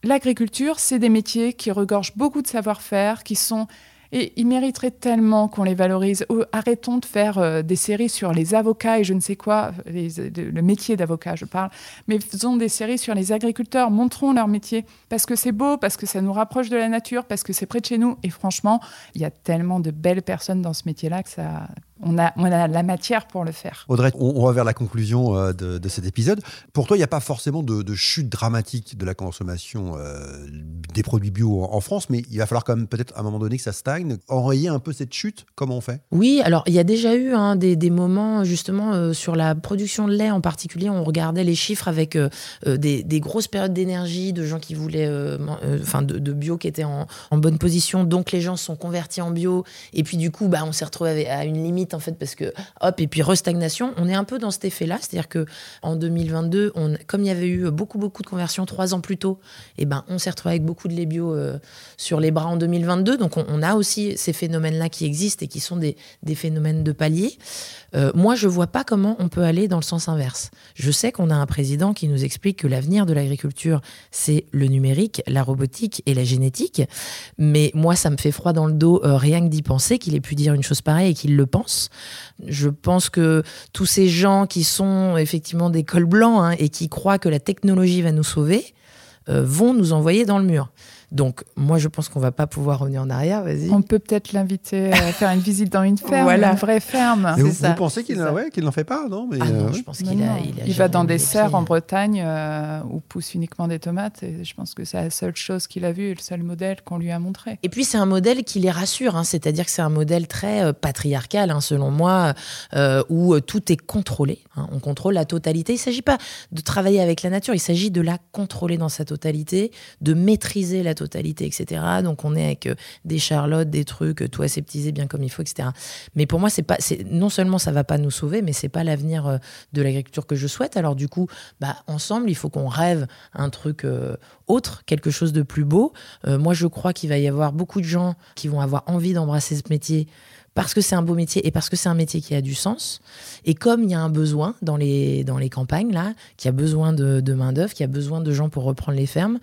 L'agriculture, c'est des métiers qui regorgent beaucoup de savoir-faire, qui sont et ils mériteraient tellement qu'on les valorise. arrêtons de faire euh, des séries sur les avocats et je ne sais quoi, le métier d'avocat, je parle, mais faisons des séries sur les agriculteurs, montrons leur métier, parce que c'est beau, parce que ça nous rapproche de la nature, parce que c'est près de chez nous. Et franchement, il y a tellement de belles personnes dans ce métier-là que ça, on a, on a, la matière pour le faire. Audrey, on, va vers la conclusion euh, de, cet épisode. Pour toi, il n'y a pas forcément de, chute dramatique de la consommation euh, des produits bio en, France, mais il va falloir quand même peut-être à un moment donné que ça stagne, enrayer un peu cette chute. Comment on fait? Oui, alors il y a déjà eu hein, des, moments justement euh, sur la production de lait en particulier. On regardait les chiffres avec des, grosses périodes d'énergie, de gens qui voulaient, enfin de, bio qui étaient en, bonne position, donc les gens se sont convertis en bio, et puis du coup, bah, on s'est retrouvé à une limite en fait parce que hop et puis restagnation. On est un peu dans cet effet-là, c'est-à-dire que en 2022, on, comme il y avait eu beaucoup beaucoup de conversions trois ans plus tôt, et eh ben on s'est retrouvé avec beaucoup de lait bio euh, sur les bras en 2022. Donc on, a aussi ces phénomènes-là qui existent et qui sont des, des phénomènes de palier. Euh, moi, je vois pas comment on peut aller dans le sens inverse. Je sais qu'on a un président qui nous explique que l'avenir de l'agriculture, c'est le numérique, la robotique et la génétique. Mais moi, ça me fait froid dans le dos euh, rien que d'y penser qu'il ait pu dire une chose pareille et qu'il le pense. Je pense que tous ces gens qui sont effectivement des cols blancs hein, et qui croient que la technologie va nous sauver euh, vont nous envoyer dans le mur. Donc, moi, je pense qu'on va pas pouvoir revenir en arrière. Vas-y. On peut peut-être l'inviter à faire une visite dans une (laughs) ferme, une vraie ferme. vous, pensez qu'il n'en fait pas, non mais ah non, euh, je pense qu'il il, va dans des serres en Bretagne euh, où poussent uniquement des tomates. Et je pense que c'est la seule chose qu'il a vue et le seul modèle qu'on lui a montré. Et puis, c'est un modèle qui les rassure. Hein. C'est-à-dire que c'est un modèle très euh, patriarcal, hein, selon moi, où tout est contrôlé. Hein. On contrôle la totalité. Il ne s'agit pas de travailler avec la nature. Il s'agit de la contrôler dans sa totalité, de maîtriser la totalité totalité, etc. Donc on est avec euh, des charlottes, des trucs tout aseptisés bien comme il faut, etc. Mais pour moi, c'est pas, non seulement ça va pas nous sauver, mais c'est pas l'avenir de l'agriculture que je souhaite. Alors du coup, bah ensemble, il faut qu'on rêve un truc autre, quelque chose de plus beau. moi, je crois qu'il va y avoir beaucoup de gens qui vont avoir envie d'embrasser ce métier parce que c'est un beau métier et parce que c'est un métier qui a du sens. Et comme il y a un besoin dans les, dans les campagnes, là, qui a besoin de, de main-d'œuvre, qui a besoin de gens pour reprendre les fermes,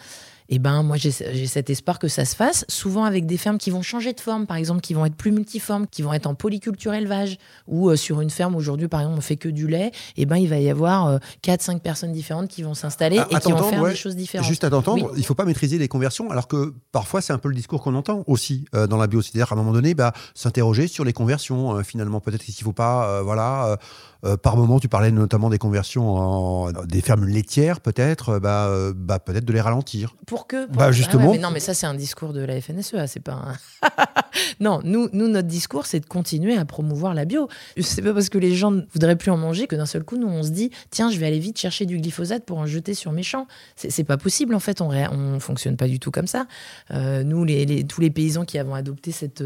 eh ben moi j'ai cet espoir que ça se fasse, souvent avec des fermes qui vont changer de forme, par exemple, qui vont être plus multiformes, qui vont être en polyculture élevage, ou euh, sur une ferme aujourd'hui, par exemple, on fait que du lait, et eh ben il va y avoir 4-5 euh, personnes différentes qui vont s'installer ah, et qui vont faire des choses différentes. Juste à t'entendre, il faut pas maîtriser les conversions, alors que parfois c'est un peu le discours qu'on entend aussi euh, dans la bio, à un moment donné, bah, s'interroger sur les conversions, finalement, peut-être qu'il faut pas, voilà euh, par moment, tu parlais notamment des conversions en des fermes laitières, peut-être, euh, bah, euh, bah, peut-être de les ralentir. Pour que bah, justement. mais non, mais ça c'est un discours de la FNSEA, c'est pas. (laughs) non, nous, nous notre discours c'est de continuer à promouvoir la bio. C'est pas parce que les gens ne voudraient plus en manger que d'un seul coup nous on se dit tiens je vais aller vite chercher du glyphosate pour en jeter sur mes champs. C'est pas possible en fait, on on fonctionne pas du tout comme ça. nous les, tous les paysans qui avons adopté cette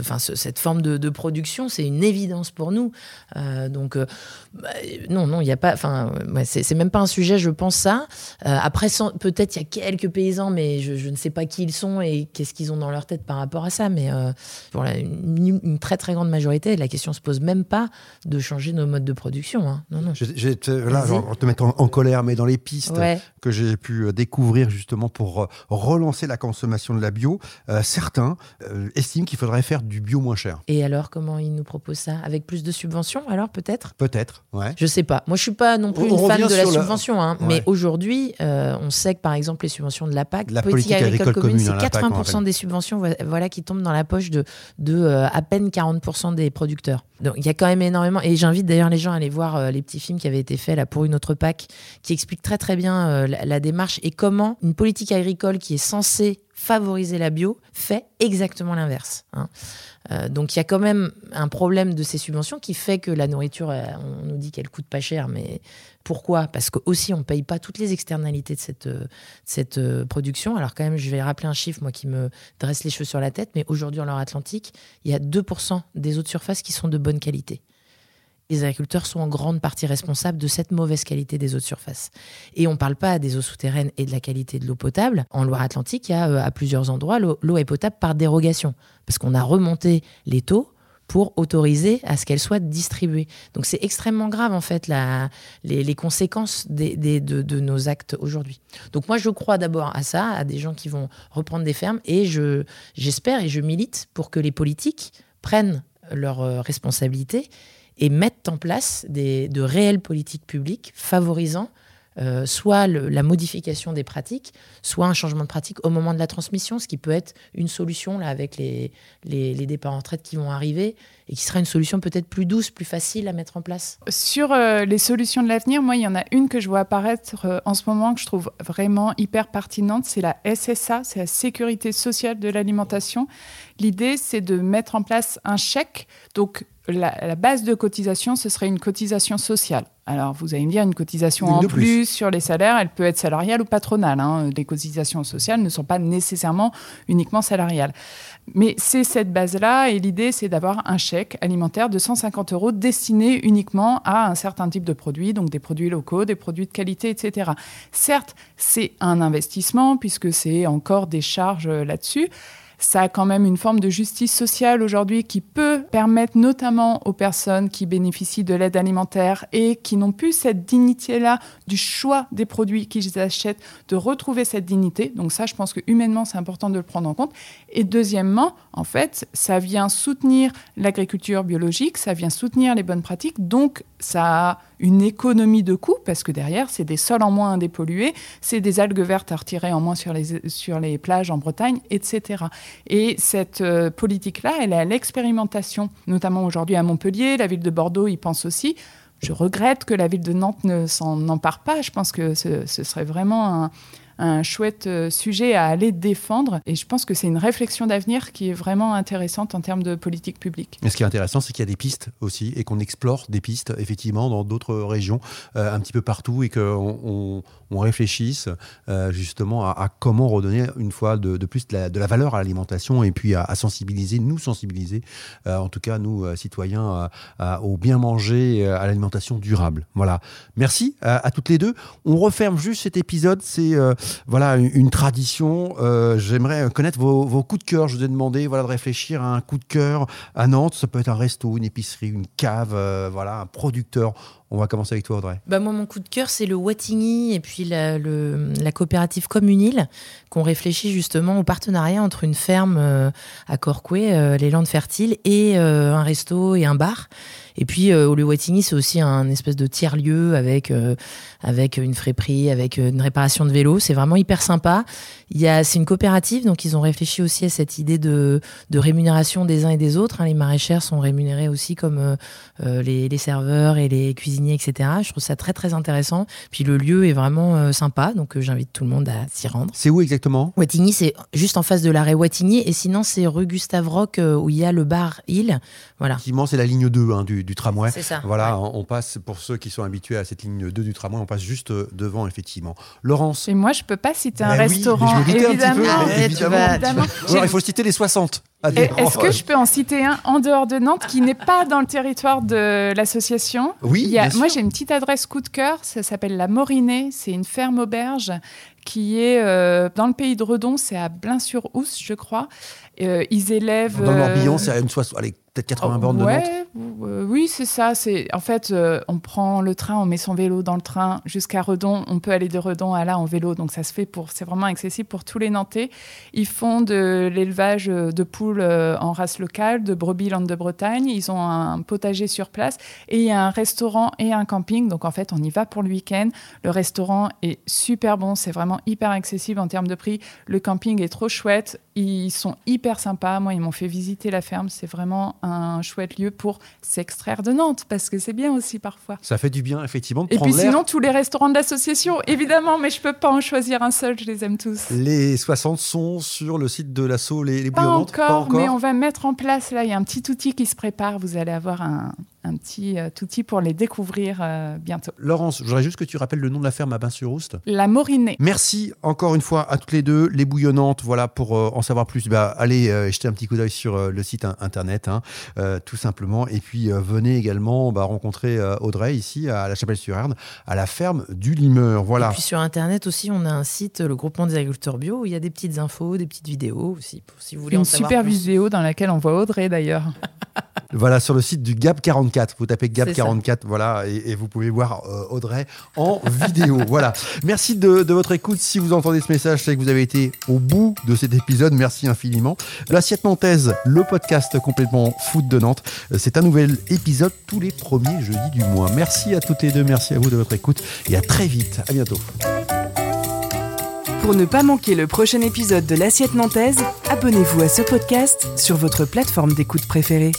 enfin, cette forme de, production, c'est une évidence pour nous. Donc, euh, bah, non, non, il n'y a pas. Enfin, c'est même pas un sujet, je pense ça. Euh, après, peut-être il y a quelques paysans, mais je, ne sais pas qui ils sont et qu'est-ce qu'ils ont dans leur tête par rapport à ça. Mais euh, pour une, très très grande majorité, la question se pose même pas de changer nos modes de production. Hein. Non, non. Je, vais te, là, te mettre en, colère, mais dans les pistes que j'ai pu découvrir justement pour relancer la consommation de la bio, certains estiment qu'il faudrait faire du bio moins cher. Et alors, comment ils nous proposent ça? Avec plus de subventions Alors, peut-être? Peut-être, ouais. Je sais pas. Moi, je suis pas non plus une fan de la subvention, hein, mais aujourd'hui, euh, on sait que par exemple les subventions de la PAC, la politique, agricole, commune, c'est 80% des subventions, voilà, qui tombent dans la poche de, de euh, à peine 40% des producteurs. Donc il y a quand même énormément. Et j'invite d'ailleurs les gens à aller voir euh, les petits films qui avaient été faits là pour une autre PAC, qui expliquent très très bien la, la démarche et comment une politique agricole qui est censée favoriser la bio fait exactement l'inverse. Hein. Euh, donc il y a quand même un problème de ces subventions qui fait que la nourriture, euh, on nous dit qu'elle coûte pas cher, mais pourquoi? Parce que aussi on paye pas toutes les externalités de cette, euh, cette production. Alors quand même, je vais rappeler un chiffre moi qui me dresse les cheveux sur la tête, mais aujourd'hui en Loire-Atlantique, il y a 2% des eaux de surface qui sont de bonne qualité les agriculteurs sont en grande partie responsables de cette mauvaise qualité des eaux de surface. Et on ne parle pas des eaux souterraines et de la qualité de l'eau potable. En Loire-Atlantique, il y a euh, à plusieurs endroits, l'eau est potable par dérogation, parce qu'on a remonté les taux pour autoriser à ce qu'elle soit distribuée. Donc c'est extrêmement grave en fait les, conséquences de, nos actes aujourd'hui. Donc moi je crois d'abord à ça, à des gens qui vont reprendre des fermes et je j'espère et je milite pour que les politiques prennent leurs euh, responsabilités et mettent en place des, de réelles politiques publiques favorisant euh, soit la modification des pratiques, soit un changement de pratique au moment de la transmission, ce qui peut être une solution là avec les, les, départs en retraite qui vont arriver et qui sera une solution peut-être plus douce, plus facile à mettre en place. Sur euh, les solutions de l'avenir, moi, il y en a une que je vois apparaître euh, en ce moment que je trouve vraiment hyper pertinente, c'est la SSA, c'est la sécurité sociale de l'alimentation. L'idée, c'est de mettre en place un chèque, donc la, base de cotisation, ce serait une cotisation sociale. Alors, vous allez me dire, une cotisation en plus. sur les salaires, elle peut être salariale ou patronale. Hein. Les cotisations sociales ne sont pas nécessairement uniquement salariales. Mais c'est cette base-là, et l'idée, c'est d'avoir un chèque alimentaire de 150 euros destiné uniquement à un certain type de produits, donc des produits locaux, des produits de qualité, etc. Certes, c'est un investissement, puisque c'est encore des charges là-dessus ça a quand même une forme de justice sociale aujourd'hui qui peut permettre notamment aux personnes qui bénéficient de l'aide alimentaire et qui n'ont plus cette dignité-là du choix des produits qu'ils achètent, de retrouver cette dignité. Donc ça, je pense que humainement, c'est important de le prendre en compte. Et deuxièmement, en fait, ça vient soutenir l'agriculture biologique, ça vient soutenir les bonnes pratiques. Donc ça a une économie de coûts, parce que derrière, c'est des sols en moins à dépolluer, c'est des algues vertes à retirer en moins sur les, sur les plages en Bretagne, etc. Et cette euh, politique-là, elle est à l'expérimentation, notamment aujourd'hui à Montpellier, la ville de Bordeaux y pense aussi. Je regrette que la ville de Nantes ne s'en empare pas. Je pense que ce, ce serait vraiment un, un chouette sujet à aller défendre. Et je pense que c'est une réflexion d'avenir qui est vraiment intéressante en termes de politique publique. Et ce qui est intéressant, c'est qu'il y a des pistes aussi et qu'on explore des pistes effectivement dans d'autres régions, un petit peu partout et qu'on on, réfléchisse justement à, comment redonner une fois de, plus de la, valeur à l'alimentation et puis à, sensibiliser, nous sensibiliser, en tout cas nous citoyens, au bien manger, à l'alimentation durable. Voilà. Merci à, toutes les deux. On referme juste cet épisode. C'est euh, voilà une, tradition. Euh, j'aimerais connaître vos, coups de cœur. Je vous ai demandé voilà de réfléchir à un coup de cœur à Nantes. Ça peut être un resto, une épicerie, une cave, euh, voilà un producteur. On va commencer avec toi, Audrey. Bah moi, mon coup de cœur, c'est le Wattigny et puis la, la coopérative Communil, qu'on réfléchit justement au partenariat entre une ferme à Corcoué, les Landes Fertiles, et un resto et un bar. Et puis, euh, lieu Wattigny, c'est aussi un espèce de tiers-lieu avec, euh, avec une friperie, avec euh, une réparation de vélo. C'est vraiment hyper sympa. C'est une coopérative, donc ils ont réfléchi aussi à cette idée de, rémunération des uns et des autres. Hein. Les maraîchères sont rémunérées aussi comme les, les, serveurs et les cuisiniers, etc. Je trouve ça très, très intéressant. Puis le lieu est vraiment sympa, donc j'invite tout le monde à s'y rendre. C'est où exactement? Wattigny, c'est juste en face de l'arrêt Wattigny. Et sinon, c'est rue Gustave Roch, où il y a le bar Hill. Voilà. Effectivement, c'est la ligne 2 hein, du, du tramway. C'est ça. Voilà, on passe, pour ceux qui sont habitués à cette ligne 2 du tramway, on passe juste euh, devant, effectivement. Laurence Et moi, je peux pas citer un restaurant. je évidemment. évidemment. il faut citer les 60. Est-ce que je peux en citer un en dehors de Nantes qui n'est pas dans le territoire de l'association? Oui. moi, j'ai une petite adresse coup de cœur. Ça s'appelle la Morinée. C'est une ferme auberge qui est euh, dans le pays de Redon. C'est à Blain-sur-Ousse, je crois. Euh, ils élèvent. Dans le Morbihan, c'est à une soixante peut-être 80 bornes de Nantes euh, Oui, c'est ça. C'est En fait, euh, on prend le train, on met son vélo dans le train jusqu'à Redon. On peut aller de Redon à là en vélo, donc ça se fait pour. C'est vraiment accessible pour tous les Nantais. Ils font de l'élevage de poules euh, en race locale, de brebis landes de Bretagne. Ils ont un potager sur place et il y a un restaurant et un camping. Donc en fait, on y va pour le week-end. Le restaurant est super bon, c'est vraiment hyper accessible en termes de prix. Le camping est trop chouette. Ils sont hyper sympas. Moi, ils m'ont fait visiter la ferme. C'est vraiment un chouette lieu pour s'extraire de Nantes, parce que c'est bien aussi parfois. Ça fait du bien, effectivement. De Et puis sinon, tous les restaurants de l'association, évidemment, mais je peux pas en choisir un seul, je les aime tous. Les 60 sont sur le site de l'assaut Les, les pas encore, pas encore, mais on va mettre en place, là, il y a un petit outil qui se prépare. Vous allez avoir un, un petit euh, outil pour les découvrir euh, bientôt. Laurence, je voudrais juste que tu rappelles le nom de la ferme à Bain-sur-Oust. La Morinée. Merci encore une fois à toutes les deux, les bouillonnantes. Voilà, pour euh, en savoir plus, bah, allez jeter un petit coup d'œil sur le site internet, hein, tout simplement. Et puis venez également bah, rencontrer Audrey ici à la Chapelle-sur-Erne, à la ferme du Limeur. Voilà. Et puis sur internet aussi, on a un site, le groupement des agriculteurs bio, où il y a des petites infos, des petites vidéos aussi, pour, si vous voulez Une en savoir super vidéo dans laquelle on voit Audrey d'ailleurs. (laughs) voilà, sur le site du Gap 44. Vous tapez Gap 44, voilà, et, vous pouvez voir euh, Audrey en vidéo. (laughs) Voilà. Merci de, votre écoute. Si vous entendez ce message, c'est que vous avez été au bout de cet épisode. Merci infiniment. L'assiette nantaise, le podcast complètement foot de Nantes. Euh, c'est un nouvel épisode tous les premiers jeudis du mois. Merci à toutes les deux. Merci à vous de votre écoute et à très vite. À bientôt. Pour ne pas manquer le prochain épisode de l'assiette nantaise, abonnez-vous à ce podcast sur votre plateforme d'écoute préférée.